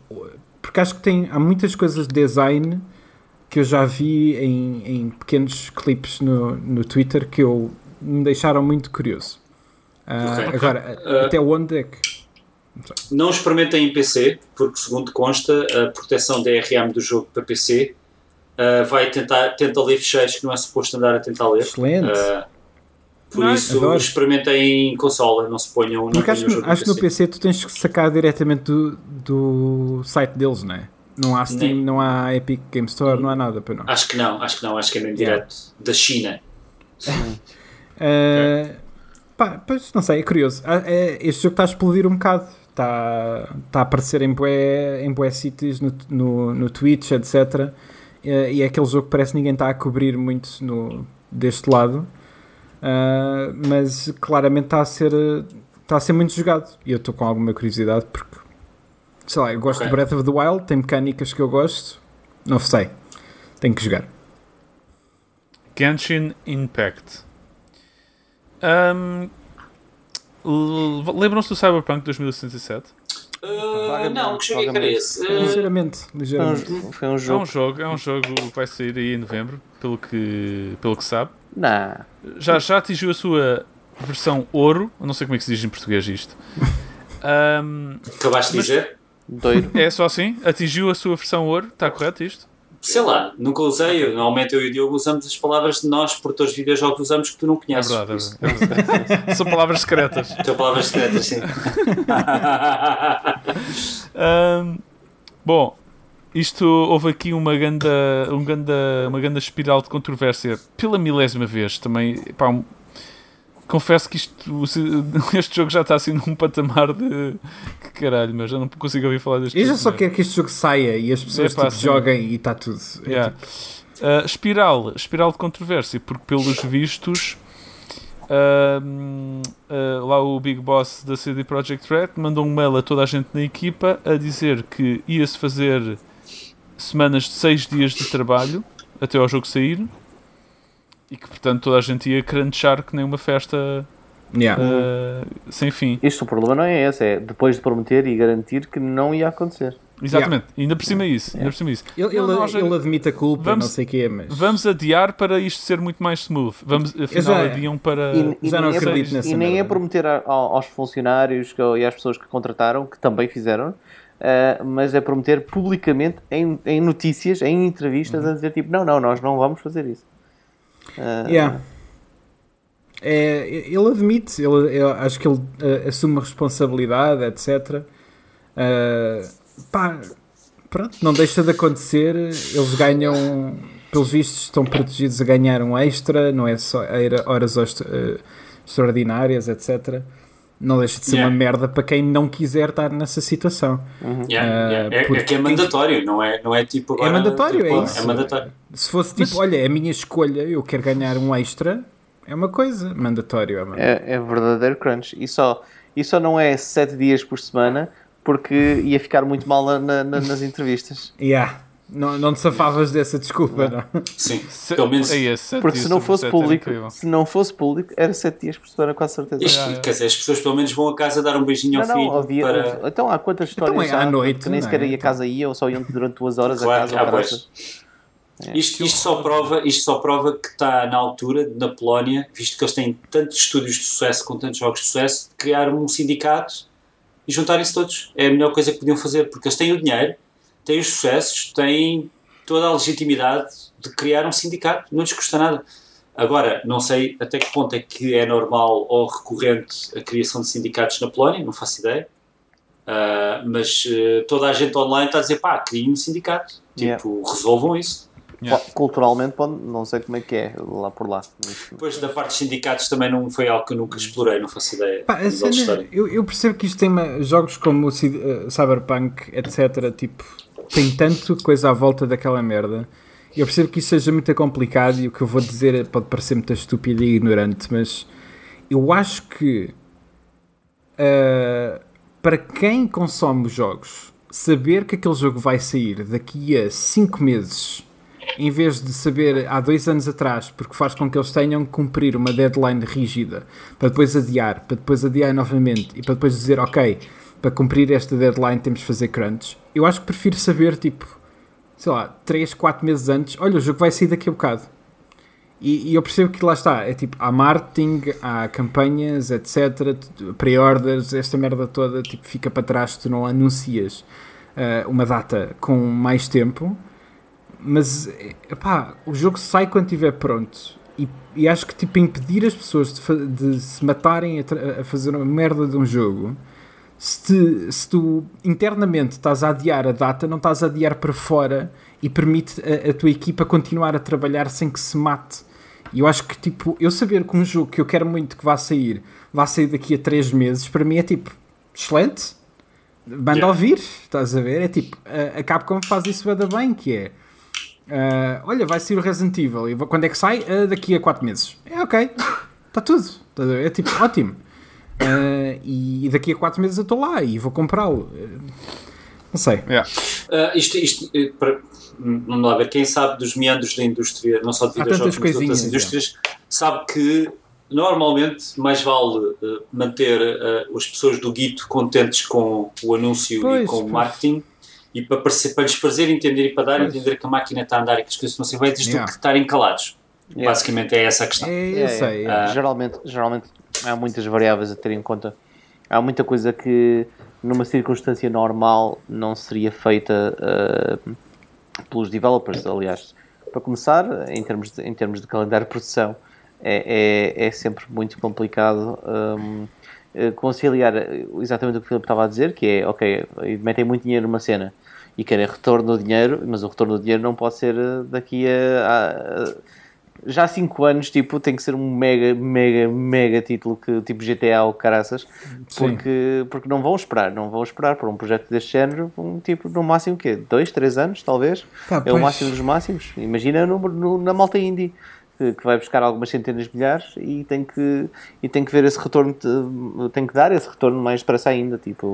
Porque acho que tem, há muitas coisas de design que eu já vi em, em pequenos clipes no, no Twitter que eu, me deixaram muito curioso. Ah, Ok. Agora, Ah. até onde é que. Não experimentem em PC, porque, segundo consta, a proteção DRM do jogo para PC uh, vai tentar tenta ler fecheiros que não é suposto andar a tentar ler. Excelente. Por Nice. isso, Adoro. experimentem em consola, não se ponham. Não ponham acho, acho que no PC. PC tu tens que sacar diretamente do, do site deles, não é? Não há Steam, Nem- não há Epic Game Store, não há nada para não. Acho que não, acho que não, acho que é mesmo Yeah. direto da China. Uh, <laughs> pá, pois não sei, é curioso. Ah, é- este jogo está a explodir um bocado. Está, está a aparecer em bué, em bué sítios no, no, no Twitch, etc. Eh, E é aquele jogo que parece que ninguém está a cobrir muito no, deste lado. Ah, mas claramente está a ser está a ser muito jogado. E eu estou com alguma curiosidade porque sei lá, eu gosto Ok. de Breath of the Wild, tem mecânicas que eu gosto. Não sei. Tenho que jogar. Genshin Impact. Um, Lembram-se do Cyberpunk 2077? Uh, Vagamente, não, que jogo é que era esse? Uh, Ligeiramente, Foi ligeiramente. um, foi um É um jogo. jogo, é um jogo que vai sair aí em novembro, pelo que, pelo que sabe. Não. Já, já atingiu a sua versão ouro, eu não sei como é que se diz em português isto. Um, acabaste de dizer? Doido. é só assim? Atingiu a sua versão ouro? Está correto isto? Sei lá, nunca usei. Eu, normalmente eu e o Diogo usamos as palavras de nós, produtores de videojogos, usamos que tu não É conheces. verdade, é verdade. São palavras secretas. <laughs> São palavras secretas, sim. <laughs> Ahm, bom, isto houve aqui uma ganda, um ganda, uma ganda espiral de controvérsia pela milésima vez também. Pá, confesso que isto, <laughs> este jogo já está assim num patamar de que caralho, mas já não consigo ouvir falar deste Eu já só quero que este jogo saia e as pessoas Epá, tipo, sim. joguem e está tudo. É Yeah. tipo, Uh, espiral, espiral de controvérsia, porque pelos vistos ahm, uh, lá o Big Boss da CD Projekt Red mandou um mail a toda a gente na equipa a dizer que ia-se fazer semanas de 6 dias de trabalho até ao jogo sair e que portanto toda a gente ia crunchar que nem uma festa yeah. uh, sem fim. Isto o problema não é esse, é depois de prometer e garantir que não ia acontecer. Exatamente, ainda por cima isso, ainda por cima isso. Ele, Não, ele, nós- ele admite a culpa, vamos- não sei o quê, mas. Vamos adiar para isto ser muito mais smooth. Vamos, afinal, já- adiam para. E, e já não nem é- acredito nessa E nem é prometer a- ao- aos funcionários que- e às pessoas que contrataram, que também fizeram, eh, mas é prometer publicamente em, em notícias, em entrevistas, Uhum. a dizer tipo, não, não, nós não vamos fazer isso. Eh, Yeah. É, ele admite, ele, eu acho que ele uh, assume responsabilidade, etc. Uh, pá, pronto, não deixa de acontecer. Eles ganham, pelos vistos, estão protegidos a ganhar um extra, não é só horas uh, extraordinárias, etc. Não deixa de ser yeah. uma merda para quem não quiser estar nessa situação. Uhum. Yeah, yeah. É, é, que é mandatório, não é, não é tipo. Agora, é mandatório, tipo, é isso. É mandatório. Se fosse tipo, Mas... olha, é a minha escolha, eu quero ganhar um extra, é uma coisa, mandatório. É, mandatório. é, é verdadeiro crunch. E só, e só não é 7 dias por semana porque ia ficar muito mal na, na, nas entrevistas. Yeah. Não, não te safavas dessa desculpa, não? Sim, pelo menos. É esse, porque se não fosse público, se não fosse público, era 7 dias por semana, com a certeza. Isto, yeah, Quer dizer, as pessoas pelo menos vão a casa dar um beijinho não, ao filho. Não, havia, para... Então há quantas então histórias então, é à noite, que nem sequer é? ia a casa ia ou só iam durante duas horas claro, a casa. É. Isto, isto, só prova, isto só prova que está na altura, na Polónia, visto que eles têm tantos estúdios de sucesso, com tantos jogos de sucesso, de criar um sindicato e juntarem-se todos. É a melhor coisa que podiam fazer, porque eles têm o dinheiro, têm os sucessos, têm toda a legitimidade de criar um sindicato, não lhes custa nada. Agora, não sei até que ponto é que é normal ou recorrente a criação de sindicatos na Polónia, não faço ideia. Uh, mas uh, toda a gente online está a dizer pá, criem um sindicato, tipo, yeah. resolvam isso. Yeah. Culturalmente, não sei como é que é lá por lá. Depois da parte dos sindicatos também não foi algo que eu nunca explorei, não faço ideia. Pá, cena, eu, eu, percebo que isto tem uma, jogos como o uh, Cyberpunk, etc. Tipo, tem tanto coisa à volta daquela merda. Eu percebo que isso seja muito complicado e o que eu vou dizer pode parecer muito estúpido e ignorante, mas eu acho que uh, para quem consome jogos, saber que aquele jogo vai sair daqui a 5 meses em vez de saber há dois anos atrás, porque faz com que eles tenham que cumprir uma deadline rígida para depois adiar, para depois adiar novamente e para depois dizer ok, para cumprir esta deadline temos de fazer crunch. Eu acho que prefiro saber, tipo, sei lá, 3, 4 meses antes, olha, o jogo vai sair daqui a bocado. E, e eu percebo que lá está, é tipo, há marketing, há campanhas, etc, pre-orders, esta merda toda, tipo, fica para trás, tu não anuncias uh, uma data com mais tempo mas, pá, o jogo sai quando estiver pronto. E, e, acho que, tipo, impedir as pessoas de, de se matarem a, a, fazer uma merda de um jogo, se, te, se tu internamente estás a adiar a data, não estás a adiar para fora e permite a, a tua equipa continuar a trabalhar sem que se mate. E eu acho que, tipo, eu saber que um jogo que eu quero muito que vá sair, vai sair daqui a 3 meses, para mim é tipo, excelente. Manda yeah. ouvir, estás a ver? É tipo, a, a Capcom faz isso bem, que é Uh, olha, vai sair o Resident Evil. E quando é que sai? Uh, daqui a 4 meses. É ok. Está tudo. É tipo, ótimo. Uh, e daqui a 4 meses eu estou lá e vou comprá-lo. não sei. Yeah. isto, isto para, vamos lá ver. Quem sabe dos meandros da indústria, não só de videojogos, mas de outras indústrias, é. sabe que normalmente mais vale manter as pessoas do guito contentes com o anúncio pois, e com pois. o marketing e para, para lhes fazer entender e para dar a entender que a máquina está a andar e que as coisas não se vai desde yeah. que estarem calados. Yeah. Basicamente é essa a questão. É, eu sei. É. geralmente, geralmente há muitas variáveis a ter em conta. Há muita coisa que numa circunstância normal não seria feita uh, pelos developers, aliás. Para começar, em termos de, em termos de calendário de produção, é, é, é sempre muito complicado um, eh, conciliar exatamente o que o Filipe estava a dizer, que é, ok, metem muito dinheiro numa cena, e querem retorno do dinheiro, mas o retorno do dinheiro não pode ser eh, daqui a, a já há 5 anos, tipo, tem que ser um mega, mega, mega título que, tipo GTA ou caraças, porque, porque não vão esperar, não vão esperar por um projeto deste género, um tipo, no máximo o quê? 2, 3 anos, talvez? É pois. o máximo dos máximos. Imagina no, no, na malta indie. Que, que vai buscar algumas centenas de milhares e tem que, e tem que ver esse retorno, tem que dar esse retorno mais depressa ainda, tipo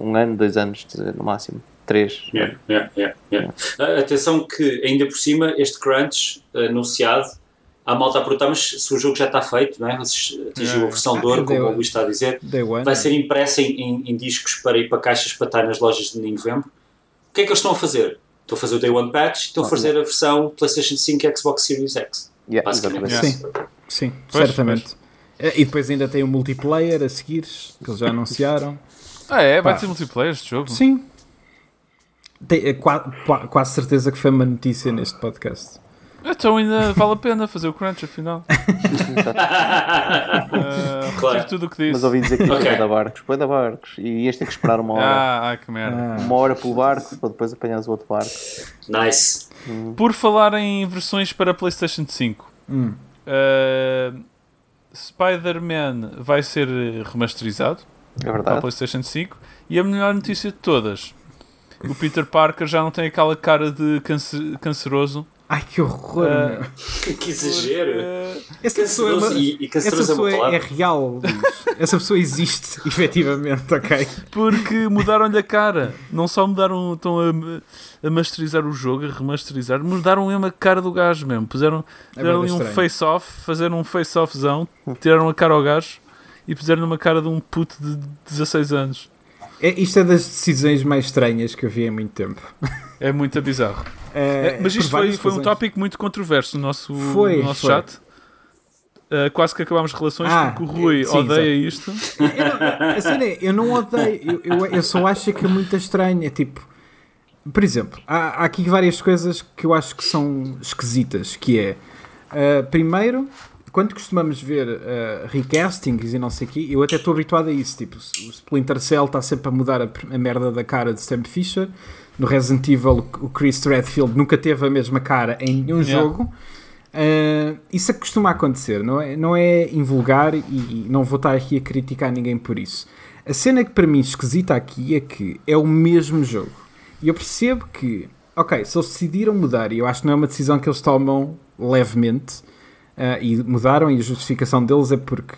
um ano, dois anos no máximo. 3. Yeah, yeah, yeah, yeah. Uh, atenção que, ainda por cima, este crunch anunciado, há malta a perguntar, mas se o jogo já está feito, não é? atingiu a versão de ouro, como o Luís está a dizer, vai ser impressa em, em, em, discos para ir para caixas para estar nas lojas de novembro. O que é que eles estão a fazer? Estão a fazer o Day One Patch, estão a fazer a versão PlayStation 5 e Xbox Series X. Yeah, basicamente. Sim, sim pois, certamente. Pois. E depois ainda tem o multiplayer a seguir, que eles já anunciaram. Ah, é? Vai ter multiplayer este jogo? Sim, tem, é, quase, quase certeza que foi uma notícia neste podcast. Então ainda vale a pena fazer o crunch, afinal. Uh, <laughs> Claro. retiro tudo o que disse. Mas ouvi dizer que okay. da barcos, põe da barcos. E ias ter que esperar uma hora. Ah, ai, que merda. Ah, Uma hora pelo barco para depois apanhares o outro barco. Nice. Por falar em versões para PlayStation 5, hum. uh, Spider-Man vai ser remasterizado É para a verdade. PlayStation 5 e a melhor notícia de todas: o Peter Parker já não tem aquela cara de câncer- canceroso. Ai, que horror, Ah, meu. <laughs> que exagero. Uh, Essa pessoa, é uma- e, e essa é pessoa é, é real, Luís. Essa pessoa existe, <laughs> efetivamente, ok? porque mudaram-lhe a cara. Não só mudaram, estão a, a masterizar o jogo, a remasterizar, mudaram mesmo a cara do gajo mesmo. Puseram, É bem ali um face-off, fizeram um face-offzão, tiraram a cara ao gajo e puseram uma cara de um puto de 16 anos. É, isto é das decisões mais estranhas que eu vi há muito tempo. <laughs> É muito bizarro. É, É, mas isto foi, foi um tópico muito controverso no nosso, Foi, no nosso foi. chat. Uh, quase que acabámos relações Ah, porque o Rui sim, odeia isto. <laughs> Eu não, a cena é, eu não odeio, eu, eu, eu só acho que é muito estranho. É tipo, por exemplo, há, há aqui várias coisas que eu acho que são esquisitas. Que é, ah, primeiro, quando costumamos ver ah, recastings e não sei o quê, eu até estou habituado a isso. Tipo, o Splinter Cell está sempre a mudar a, a merda da cara de Sam Fisher. No Resident Evil, o Chris Redfield nunca teve a mesma cara em nenhum Yeah. jogo. Uh, isso é que costuma acontecer, não é, não é invulgar e, e não vou estar aqui a criticar ninguém por isso. A cena que para mim esquisita aqui é que é o mesmo jogo. E eu percebo que, ok, se eles decidiram mudar, e eu acho que não é uma decisão que eles tomam levemente, uh, e mudaram, e a justificação deles é porque.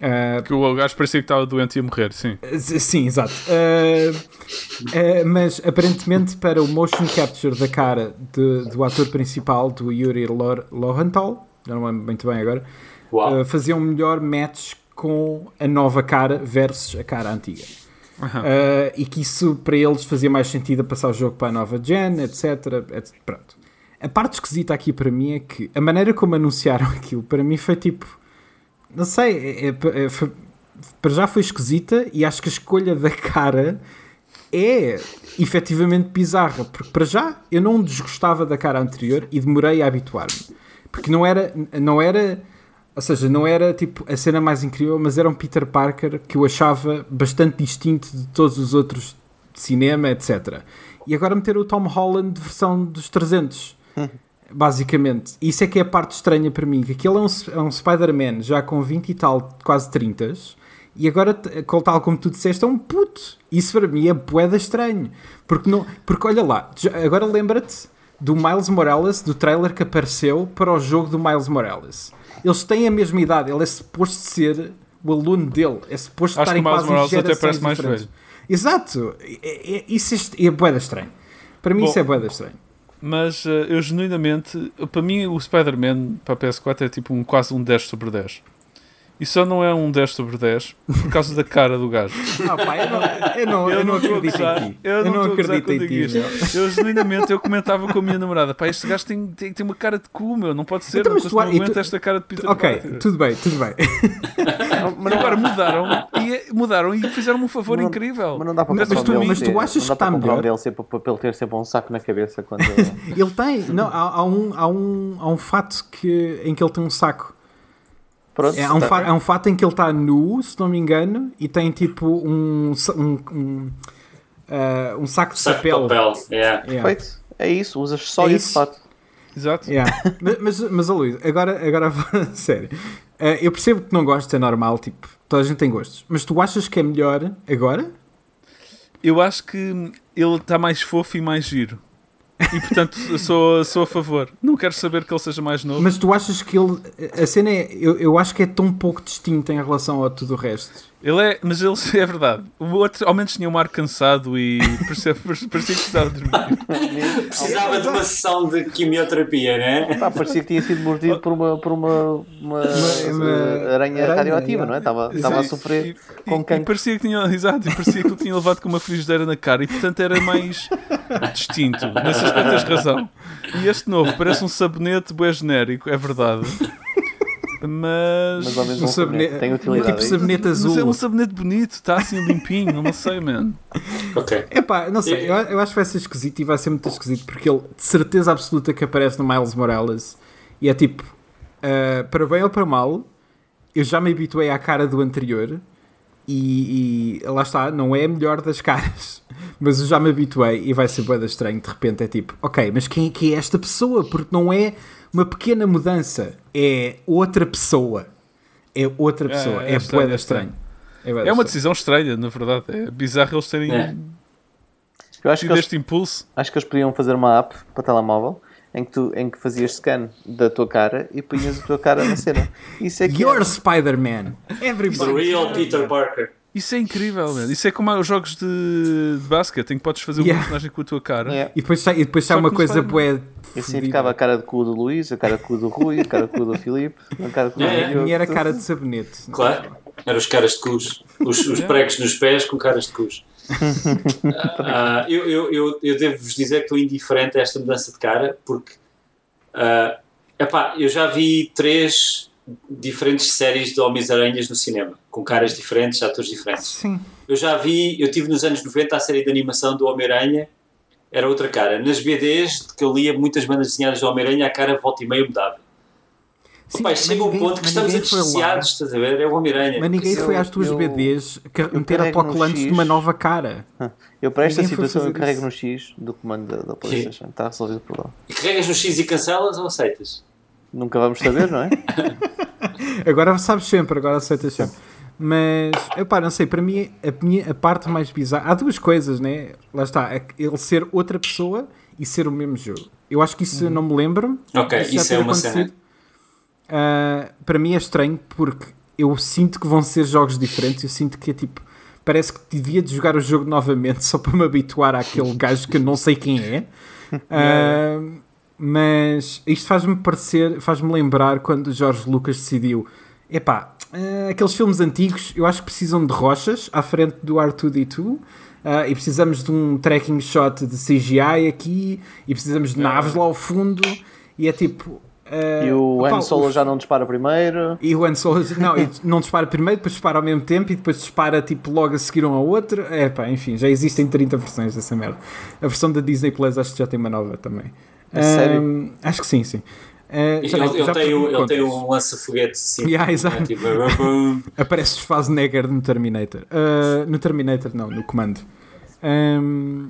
uh, Que o gajo parecia que estava doente e ia morrer, sim. Sim, exato. Uh, uh, mas aparentemente para o motion capture da cara de- do ator principal, do Yuri Lor- Lowenthal, já não lembro muito bem agora, uh, fazia um melhor match com a nova cara versus a cara antiga. Uh, e que isso para eles fazia mais sentido a passar o jogo para a nova gen, etc, etc. Pronto. A parte esquisita aqui para mim é que a maneira como anunciaram <laughs> aquilo para mim foi tipo. Não sei, é- é- é- foi- para já foi esquisita e acho que a escolha da cara é efetivamente bizarra, porque para já eu não desgostava da cara anterior e demorei a habituar-me. Porque não era, não era, ou seja, não era tipo a cena mais incrível, mas era um Peter Parker que eu achava bastante distinto de todos os outros de cinema, etc. E agora meter o Tom Holland de versão dos 300. Basicamente, isso é que é a parte estranha para mim, que aquele é um, é um Spider-Man já com 20 e tal, quase 30 e agora, tal como tu disseste, é um puto. Isso para mim é boeda estranho. Porque, não, porque olha lá, agora lembra-te do Miles Morales, do trailer que apareceu para o jogo do Miles Morales. Eles têm a mesma idade, ele é suposto ser o aluno dele, é suposto Acho estar em quase Morales até parece mais diferentes. velho. Exato, é, é, isso é, é boeda estranho. Para mim Bom, isso é boeda estranho. Mas uh, eu genuinamente, para mim o Spider-Man para a PS4 é tipo um, quase um 10 sobre 10. E só não é um 10 sobre 10 por causa da cara do gajo. Ah, pá, eu não, eu não, eu não estou a acredito gozar, em ti. Eu não, gozar acredito em ti. isto. Eu genuinamente eu comentava com a minha namorada: pá, este gajo tem, tem, tem uma cara de cu, meu, não pode ser, Então, não, mas não tu- e tu- aguenta esta cara de Peter Ok, Parker. tudo bem, tudo bem. Mas agora mudaram e, mudaram e fizeram-me um favor Não- incrível. Mas não dá para Mas tu- um mas tu achas não dá que está melhor? Para, para ele ter sempre um saco na cabeça quando. <laughs> Ele tem, não, há, há um, há, um, há um fato que, em que ele tem um saco. Pronto, É, um tá. há um fato em que ele está nu, se não me engano, e tem tipo um, um, um, ah, um saco de Saco papel. papel. Yeah. Yeah. Perfeito. É isso, usas só É esse isso. fato. Exato. Yeah. <laughs> mas, mas, mas ó, Luís, agora, agora <laughs> a sério. Ah, eu percebo que não gostas, é normal, tipo, toda a gente tem gostos. Mas tu achas que é melhor agora? Eu acho que ele está mais fofo e mais giro. E portanto sou, sou a favor. Não quero saber que ele seja mais novo. Mas tu achas que ele. A cena é. Eu, eu acho que é tão pouco distinto em relação a tudo o resto. Ele é, mas ele <laughs> é verdade. O outro ao menos tinha um ar cansado e parecia, <laughs> parecia que precisava dormir. Precisava de uma sessão de quimioterapia, né? Pá, parecia que tinha sido mordido por uma, por uma, uma, uma aranha, aranha, radioativa, não é? Estava, estava a sofrer e, com e, e cancro. parecia que tinha, <laughs> exato, e parecia que ele tinha levado com uma frigideira na cara e portanto era mais distinto. Nesse aspecto tens razão. E este novo parece um sabonete bué genérico, é verdade. Mas. Mas ao Um um sabonete. Tem utilidade. tipo é sabonete Mas é azul. um sabonete bonito, está assim limpinho, não sei, man. Ok. Epá, não sei, eu, eu acho que vai ser esquisito e vai ser muito esquisito porque ele de certeza absoluta que aparece no Miles Morales e é tipo, ah, para bem ou para mal, eu já me habituei à cara do anterior e, e lá está, não é a melhor das caras, <laughs> mas eu já me habituei e vai ser bem estranho. De repente é tipo, ok, mas quem, quem é esta pessoa? Porque não é uma pequena mudança, é outra pessoa. É outra É, pessoa, é é, estranho, bué é estranho. É, É uma decisão estranha, na verdade. É bizarro eles terem É. Eu acho que, eles, este impulso. acho que eles podiam fazer uma app para telemóvel em que, tu, em que fazias scan da tua cara e punhas a tua cara na cena. Isso é que You're é. Spider-Man. The Everybody. real Peter Parker. Isso é incrível, man. Isso é como os jogos de, de basquete, em que podes fazer Yeah. um personagem com a tua cara. É. E depois sai, e depois sai uma coisa bué. Assim ficava a cara de cu do Luís, a cara de cu do Rui, a cara de cu do Filipe, a cara de cu do É, é. A minha era cara de sabonete. Claro. Eram os caras de cus. Os, os pregos nos pés com caras de cus. <laughs> Ah, eu, eu, eu, eu devo-vos dizer que estou indiferente a esta mudança de cara porque ah, epá, eu já vi três diferentes séries de Homens-Aranhas no cinema, com caras diferentes, atores diferentes. Sim. Eu já vi, eu tive nos anos 90 a série de animação do Homem-Aranha, era outra cara. Nas BDs que eu lia muitas bandas desenhadas do Homem-Aranha, a cara volta e meia mudava. Sim, Pai, chega um ninguém- ponto que estamos anestesiados, estás a ver? É o Homem-Aranha. Mas ninguém Eu- foi às tuas eu- BDs que- meter carrego no apocolantes X. de uma nova cara. Eu para esta Ninguém situação eu carrego isso. no X do comando da, da Playstation. Está resolvido o problema. E carregas no X e cancelas ou aceitas? Nunca vamos saber, não é? <laughs> Agora sabes sempre, agora aceitas sempre. Mas, epá, não sei, para mim a, minha, a parte mais bizarra. Há duas coisas, né? Lá está, é ele ser outra pessoa e ser o mesmo jogo. Eu acho que isso eu não me lembro. Ok, isso é uma acontecido. cena. Ah, para mim é estranho porque eu sinto que vão ser jogos diferentes. Eu sinto que é tipo. Parece que devia de jogar o jogo novamente <laughs> só para me habituar àquele gajo que eu não sei quem é. <laughs> Ah, mas isto faz-me parecer, faz-me lembrar quando Jorge Lucas decidiu: epá, ah, aqueles filmes antigos eu acho que precisam de rochas à frente do R2D2. ah, e precisamos de um tracking shot de CGI aqui e precisamos de naves lá ao fundo e é tipo ah, E o opá, Han Solo o- já não dispara primeiro. e o Han Solo <laughs> não, não dispara primeiro, depois dispara ao mesmo tempo e depois dispara tipo logo a seguir um ao outro. É pá, enfim, já existem 30 versões dessa merda. A versão da Disney Plus acho que já tem uma nova também. A sério? Ahm, acho que sim, sim. Ele, já- ele já tem, um- ele tem um lança-foguete sim. Yeah, exato. É, tipo, bum, bum. Aparece Schwarzenegger no Terminator. Ah, no Terminator, não, no comando. Ahm,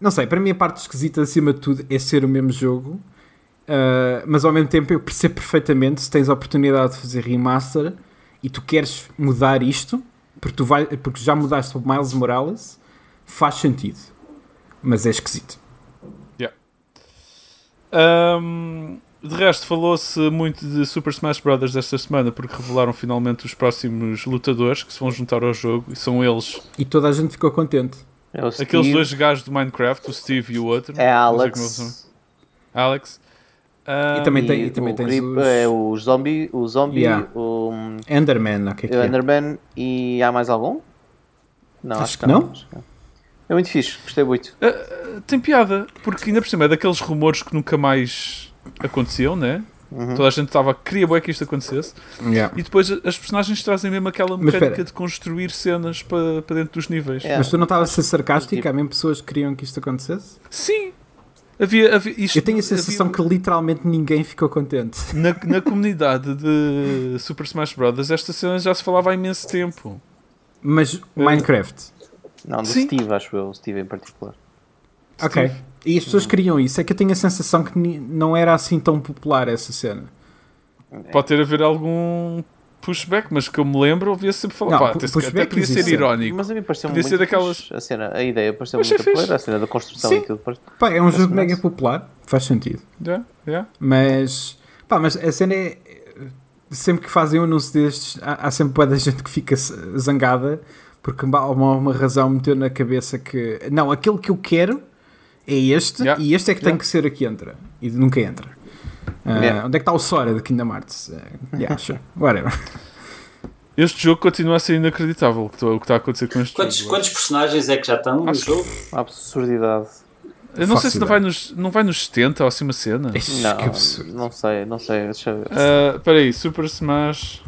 não sei, para mim a parte esquisita acima de tudo é ser o mesmo jogo. Ah, mas ao mesmo tempo eu percebo perfeitamente se tens a oportunidade de fazer remaster e tu queres mudar isto, porque, tu vai, porque já mudaste o Miles Morales, faz sentido. Mas é esquisito. Ahm, de resto, falou-se muito de Super Smash Bros. esta semana porque revelaram finalmente os próximos lutadores que se vão juntar ao jogo e são eles, E toda a gente ficou contente. É aqueles dois gajos do Minecraft, o Steve e o outro. É Alex. são. Alex. Ahm, E também tem- e também o tens Creep os- é o Zombie, o Zombie, Yeah. o, Enderman, o que é que o é? Enderman e há mais algum? Não, Acho acho, que não. não. É muito fixe, gostei muito. tem piada, porque ainda por cima é daqueles rumores que nunca mais aconteciam, né? Uhum. Toda a gente estava, queria bué que isto acontecesse. Yeah. E depois as personagens trazem mesmo aquela mecânica de construir cenas para, para dentro dos níveis. É. Mas tu não estavas a ser sarcástico? Tipo- Há mesmo pessoas que queriam que isto acontecesse? Sim! Havia, havia, isto, Eu tenho a sensação havia- que literalmente ninguém ficou contente. na, na <laughs> comunidade de Super Smash Bros. esta cena já se falava há imenso tempo. Mas Minecraft. Não, do Sim. Steve, acho eu, o Steve em particular. Ok. E as pessoas queriam isso. É que eu tenho a sensação que não era assim tão popular essa cena. Pode ter haver algum pushback, mas que eu me lembro, ouvia sempre falar. Não, pá, até, podia ser irónico. Mas a mim pareceu Podia muito ser daquelas- a cena, a ideia pareceu Mas muito é fixe. porreira, a cena da construção Sim. e tudo. parece- Pá, é um jogo mega popular. Faz sentido. Yeah, yeah. Mas, pá, mas a cena é. Sempre que fazem um anúncio destes, há, há sempre boa gente que fica zangada porque há uma, uma razão meteu na cabeça que não, aquele que eu quero é este Yeah. e este é que tem Yeah. que ser o que entra e nunca entra. Ah, Yeah. Onde é que está o Sora de Kingdom Hearts? Uh, yeah, <laughs> sure. Whatever. Este jogo continua a ser inacreditável o que está- está a acontecer com este Quantos, jogo. quantos personagens é que já estão no Acho jogo? Absurdidade. Eu não Faço sei se não vai, nos, não vai nos 70 ou assim uma cena. Ixi, Não, que absurdo. não sei, não sei. Deixa eu ver. Ah, Espera aí, Super Smash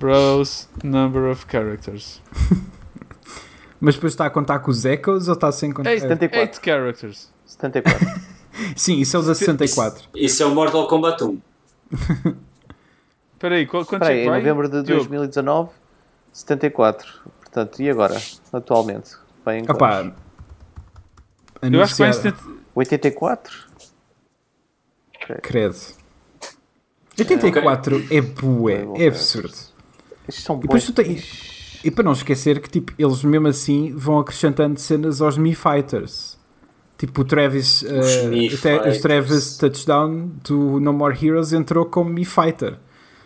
Bros. Number of Characters. <laughs> Mas depois está a contar com os Echoes ou está sem contar? 74. 8 characters. 74. <laughs> Sim, isso é o da 64. Isso é o Mortal Kombat 1. Espera aí, qual- quanto Espera é aí, que em vai? novembro de Diogo? 2019, 74. Portanto, e agora? Atualmente? Vai em quantos? Eu acho que vai em anunciar- 70. 84? Credo. 84 é bué, é absurdo. Estes são E depois bons. tu tens. E para não esquecer que tipo, eles mesmo assim vão acrescentando cenas aos Mi Fighters. Tipo o Travis, o Te- os. Travis Touchdown do No More Heroes entrou como Mi Fighter.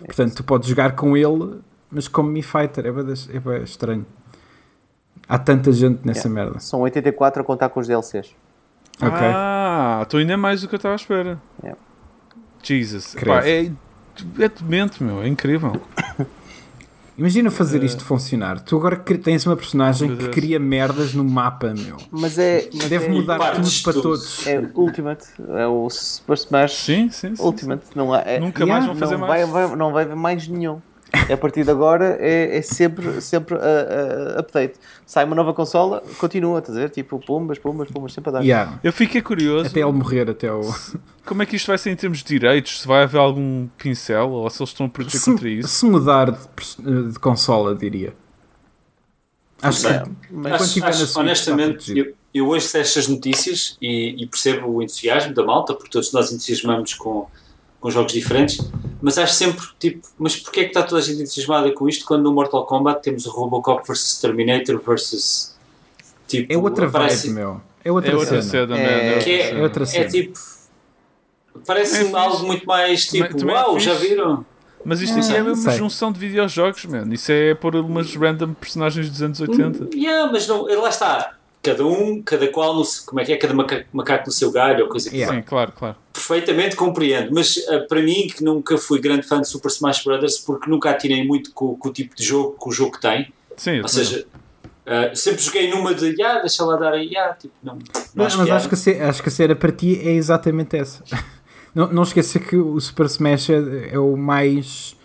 Portanto, tu podes jogar com ele, mas como Mi Fighter. É das- é bué estranho. Há tanta gente nessa merda. São 84 a contar com os DLCs. Ok. Ah, estou ainda mais do que eu estava à espera. Yeah. Jesus. Credo. Pá, é, é demente, meu. É incrível. <coughs> Imagina fazer isto funcionar. Tu agora tens uma personagem que cria merdas no mapa, meu. Mas é. Mas Deve é, mudar partes tudo para todos. É Ultimate. É o Super Smash Sim, sim, sim. Ultimate. Não, há, é, Nunca Yeah, mais vão fazer não, mais. vai, vai- não vai haver mais nenhum. <laughs> A partir de agora é, é sempre, sempre uh, uh, update. Sai uma nova consola, continua, estás a ver? Tipo, pumbas, pumbas, pumbas, sempre a dar. Yeah. Eu fiquei curioso Até ele morrer, até o. como é que isto vai ser em termos de direitos. Se vai haver algum pincel ou se eles estão a proteger contra Se, isso. se mudar de, de consola, diria. Acho que mas Acho- acho- honestamente, eu, eu ouço estas notícias e, e percebo o entusiasmo da malta, porque todos nós entusiasmamos com, com jogos diferentes, mas acho sempre, tipo, mas porquê é que está toda a gente entusiasmada com isto quando no Mortal Kombat temos o Robocop versus Terminator versus. Tipo, É outra aparece- vibe, meu. É outra, É outra cena. cena, É- man. É outra Que é, cena. É outra é tipo. Parece-me É algo muito mais tipo, também é uau, já viram? Mas isto Ah, é não uma sei. junção de videojogos, man. Isso é pôr umas random personagens dos anos 80. Yeah, mas não, lá está. Cada um, cada qual, no, como é que é? Cada maca- macaco no seu galho ou coisa que Yeah. Sim, claro, claro. perfeitamente compreendo, mas ah, para mim, que nunca fui grande fã de Super Smash Bros., porque nunca atirei muito com, com o tipo de jogo que o jogo tem, Sim, ou seja, ah, sempre joguei numa de, ah, deixa lá dar aí, ah, tipo, não, não Mas, acho mas piada. acho, que a ce- acho que a cena para ti é exatamente essa. <laughs> Não, não esqueça que o Super Smash é, é o mais.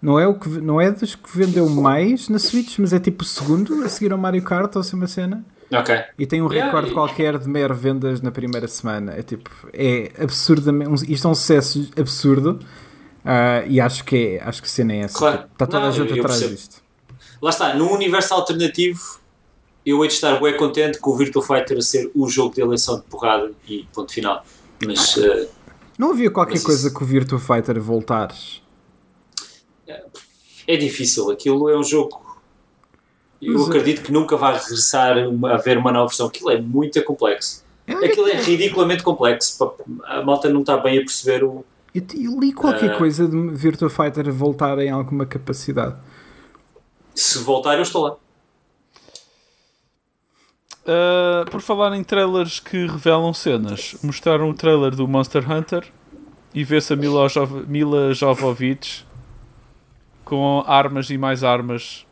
Não é, o que, não é dos que vendeu mais na Switch, mas é tipo o segundo a seguir ao Mario Kart ou assim uma cena. Ok. E tem um Yeah, recorde e- qualquer de mero vendas na primeira semana. É tipo, é absurdamente. Isto é um sucesso absurdo. ah, e acho que, é, acho que a cena é essa. Claro. Está toda Não, a gente eu atrás percebo. disto. Lá está, num universo alternativo, eu hei de estar bem contente com o Virtua Fighter a ser o jogo de eleição de porrada e ponto final. Mas ah, Não havia qualquer coisa isso- que o Virtua Fighter voltares. é difícil, aquilo é um jogo. Eu Mas, acredito que nunca vai regressar a haver uma nova versão. Aquilo é muito complexo. Aquilo é ridiculamente complexo. A malta não está bem a perceber o. Eu, eu li qualquer Ah. coisa de Virtua Fighter voltar em alguma capacidade. Se voltar, eu estou lá. Uh, por falar em trailers que revelam cenas, mostraram o trailer do Monster Hunter e vê-se a Mila, Jov Mila Jovovich com armas e mais armas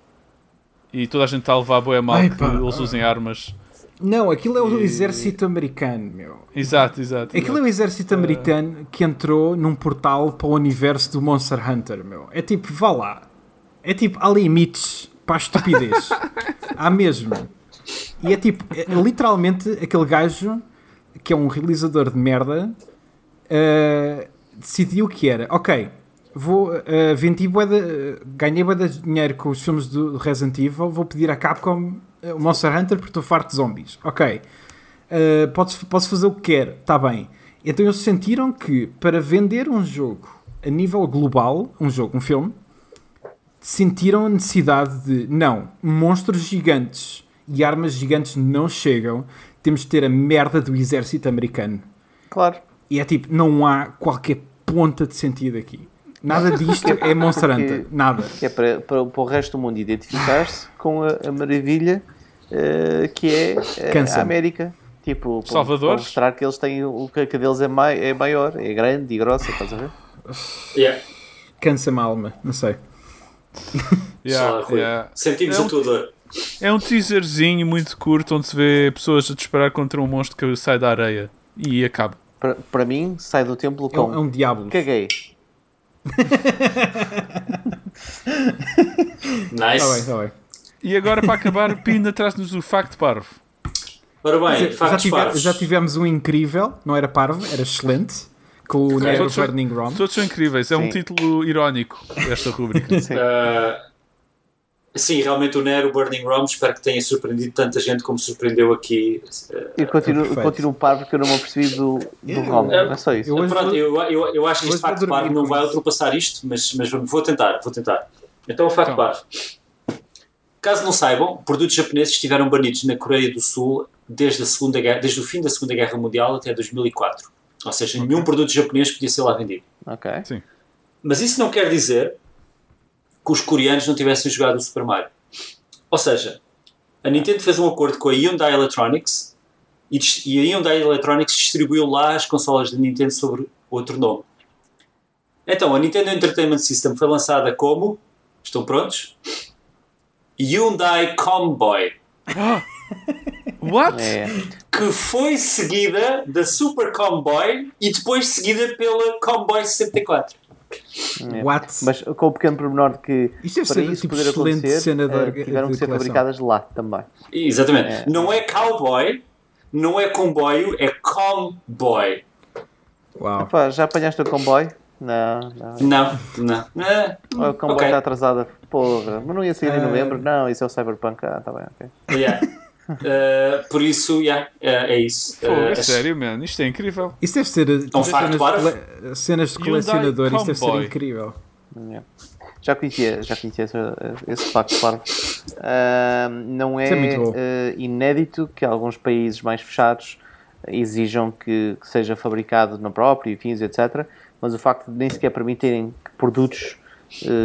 e toda a gente está a levar a boa mal Ai, que eles usem armas. Não, aquilo é o E- exército americano, meu. Exato, exato. Aquilo é o exército americano que entrou num portal para o universo do Monster Hunter, meu. É tipo, vá lá. É tipo, há limites para a estupidez. <laughs> há mesmo. E é tipo, é literalmente aquele gajo que é um realizador de merda uh, decidiu que era, ok, vou, uh, vendi uh, ganhei bué de dinheiro com os filmes do Resident Evil, vou pedir à Capcom uh, o Monster Hunter porque estou farto de zombies. Ok. Uh, podes, posso fazer o que quer, está bem. Então eles sentiram que para vender um jogo a nível global, um jogo, um filme, sentiram a necessidade de não, monstros gigantes e armas gigantes não chegam, temos de ter a merda do exército americano. Claro. E é tipo, não há qualquer ponta de sentido aqui. Nada disto é <laughs> Monster Hunter. Nada. É para, para, para o resto do mundo identificar-se com a, a maravilha eh, que é eh, a América. Tipo, para- para mostrar que eles têm o que a deles é, mai, é maior, é grande e grossa, estás a ver? Yeah. Cansa-me a alma. Não sei. <laughs> Yeah, Só, yeah. Sentimos É um- a tua dor. É um teaserzinho muito curto onde se vê pessoas a disparar contra um monstro que sai da areia e acaba. Para, para mim, sai do templo É um, com é um diabo. caguei. Nice. Está bem, está bem. E agora para acabar, Pina traz-nos o facto parvo. Ora bem, dizer, já, factos tive- já tivemos um incrível, não era parvo, era excelente, com o Nero Burning Rom. Todos são incríveis, é um Sim. título irónico esta rubrica. <laughs> Sim. Sim, realmente o Nero Burning Rom espero que tenha surpreendido tanta gente como surpreendeu aqui. Ah, Eu continuo, perfeito. continuo parvo porque eu não me apercebi do, do ROM. É só isso. Eu hoje Pronto, vou- eu, eu, eu acho que este facto parvo não vai ultrapassar isto, mas, mas vou tentar, vou tentar. Então o facto Então. parvo. Caso não saibam, produtos japoneses estiveram banidos na Coreia do Sul desde, a segunda guerra, desde o fim da Segunda Guerra Mundial até 2004. Ou seja, nenhum produto japonês podia ser lá vendido. Ok. Mas isso não quer dizer que os coreanos não tivessem jogado o Super Mario. Ou seja, a Nintendo fez um acordo com a Hyundai Electronics e, e a Hyundai Electronics distribuiu lá as consolas da Nintendo sobre outro nome. Então, a Nintendo Entertainment System foi lançada como. Estão prontos? Hyundai Comboy. <gasps> What? É. Que foi seguida da Super Comboy e depois seguida pela Comboy 64. É. What? Mas com o pequeno pormenor de que Isto deve para ser, isso tipo, poder excelente acontecer, cena de eh, tiveram de que ser coleção. fabricadas lá também. Exatamente. É. Não é cowboy, não é comboio, é comboy. Uau. Pá, já apanhaste o comboio? Não, não. Não, não. <laughs> É, Ou o comboio ok. está atrasado. Porra, mas não ia sair em Ah. novembro? Não, isso é o Cyberpunk. Ah, tá bem, ok. Yeah. <laughs> Uh, por isso, yeah, é, é isso. Fogo, Uh, é sério, man. Isto é incrível. Isso deve ser tipo, um facto cenas, de parvo. cole- cenas de colecionador, isso deve ser incrível. Yeah. Já conhecia, já conhecia esse, esse facto, claro. Não é, é inédito que alguns países mais fechados exijam que, que seja fabricado na própria, fins, etc. Mas o facto de nem sequer permitirem que produtos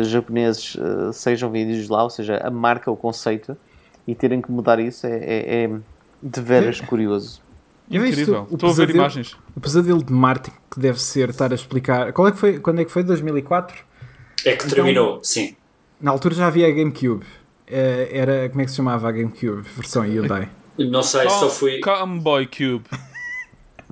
japoneses sejam vendidos lá, ou seja, a marca, o conceito, e terem que mudar isso é, é, é de veras curioso. Vejo Incrível. o Estou a ver pesadelo- imagens. O pesadelo de Martin que deve ser estar a explicar. Qual é que foi? Quando é que foi? 2004? é que terminou, sim. Na altura já havia a GameCube. Eh, Era, como é que se chamava a GameCube? Versão Hyundai. Não sei, só fui. Comboy Cube. <laughs>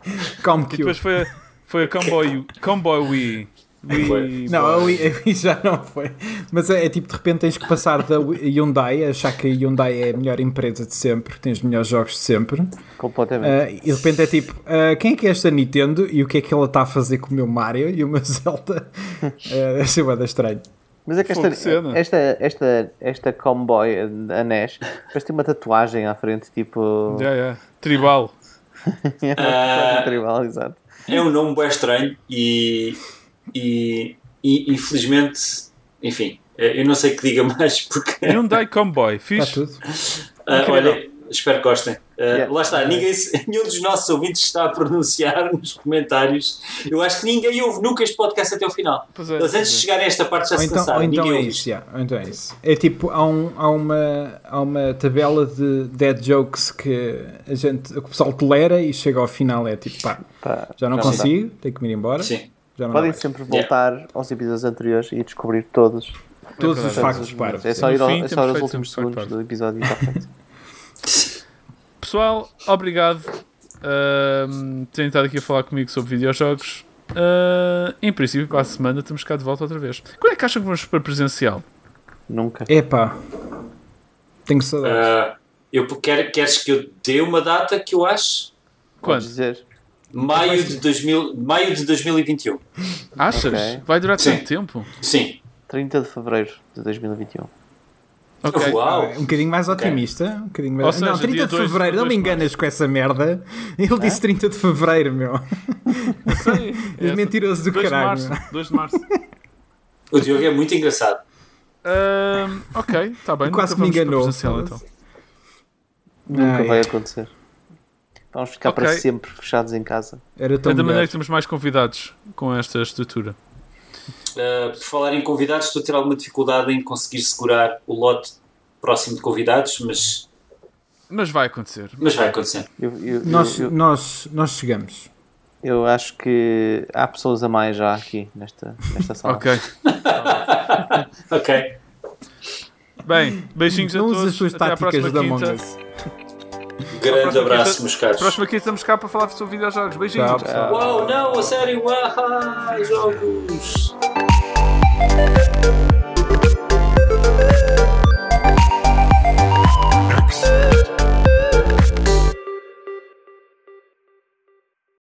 E ComCube. depois foi a, foi a Comboy, <laughs> Comboy Wii. Wii. Não, a. Wii, a Wii já não foi. Mas é, é tipo, de repente tens que passar da Hyundai, achar que a Hyundai é a melhor empresa de sempre, tem os melhores jogos de sempre. Completamente. Ah, e de repente é tipo, ah, quem é que é esta Nintendo e o que é que ela está a fazer com o meu Mario e o meu <laughs> Zelda? Uh, <laughs> deve ser bué da estranho. Mas é que esta, cena. esta, esta, esta comboy, a NES, parece ter uma tatuagem à frente, tipo. Yeah, yeah. Tribal. <laughs> É uma tatuagem tribal, exato. É um nome bem estranho e, e, e infelizmente, enfim, eh, eu não sei o que diga <laughs> mais porque. Hyundai Comboy. <laughs> Ah, Incrível. olha, espero que gostem. Ah, Yeah. Lá está, ninguém, <laughs> nenhum dos nossos ouvintes está a pronunciar nos comentários. Eu acho que ninguém ouve nunca este podcast até o final. Pois é, Eles antes pois de é. chegarem a esta parte já Ou se então, cansaram. então ninguém é isso, yeah, ou então é isso. É tipo, há, um, há, uma, há uma tabela de dead jokes que, a gente, que o pessoal tolera e chega ao final é tipo, pá, Pá, já não já consigo, tenho que me ir embora. Sim. Já não Podem mais. sempre voltar aos episódios anteriores e descobrir todos. Todos É os factos os parvos. É só ir, ao, fim, é só ir aos últimos segundos do episódio e está feito. <laughs> Pessoal, obrigado por terem estado aqui a falar comigo sobre videojogos. Ah, em princípio, para a semana estamos cá de volta outra vez. Quando é que acham que vamos para presencial? Nunca. Epá, tenho saudades. Ah, eu quero, queres que eu dê uma data que eu acho? Podes Quando? dizer. Maio de, 2000, maio de 2021. Achas? Ok. Vai durar Sim. tanto tempo? Sim. 30 de fevereiro de 2021. Ok. Uau! Um bocadinho mais otimista. Um bocadinho mais... Ou seja, não, 30 dia de fevereiro, não me enganas com essa merda. Ele disse 30 de fevereiro, meu. Sei. És mentiroso do 2 de caralho. março. 2 de março. O Diogo é muito engraçado. Ok, está bem. Quase me enganou. então. Nunca Ah, vai é. acontecer. Vamos ficar Ok. para sempre fechados em casa. Era tão É da maneira que temos mais convidados com esta estrutura. Uh, por falar em convidados, estou a ter alguma dificuldade em conseguir segurar o lote próximo de convidados, mas, Mas vai acontecer. mas vai acontecer. Eu, eu, Nós, eu, nós, nós chegamos. eu acho que há pessoas a mais já aqui nesta, nesta sala. Ok. <laughs> Ok. Bem, beijinhos Não a todos. as tuas Até à táticas da. Among Us. Grande abraço, quinta- meus caros. Próxima aqui estamos cá para falar sobre videojogos. Beijinhos. Tchau, pessoal. Uau, não, a sério, uau, jogos.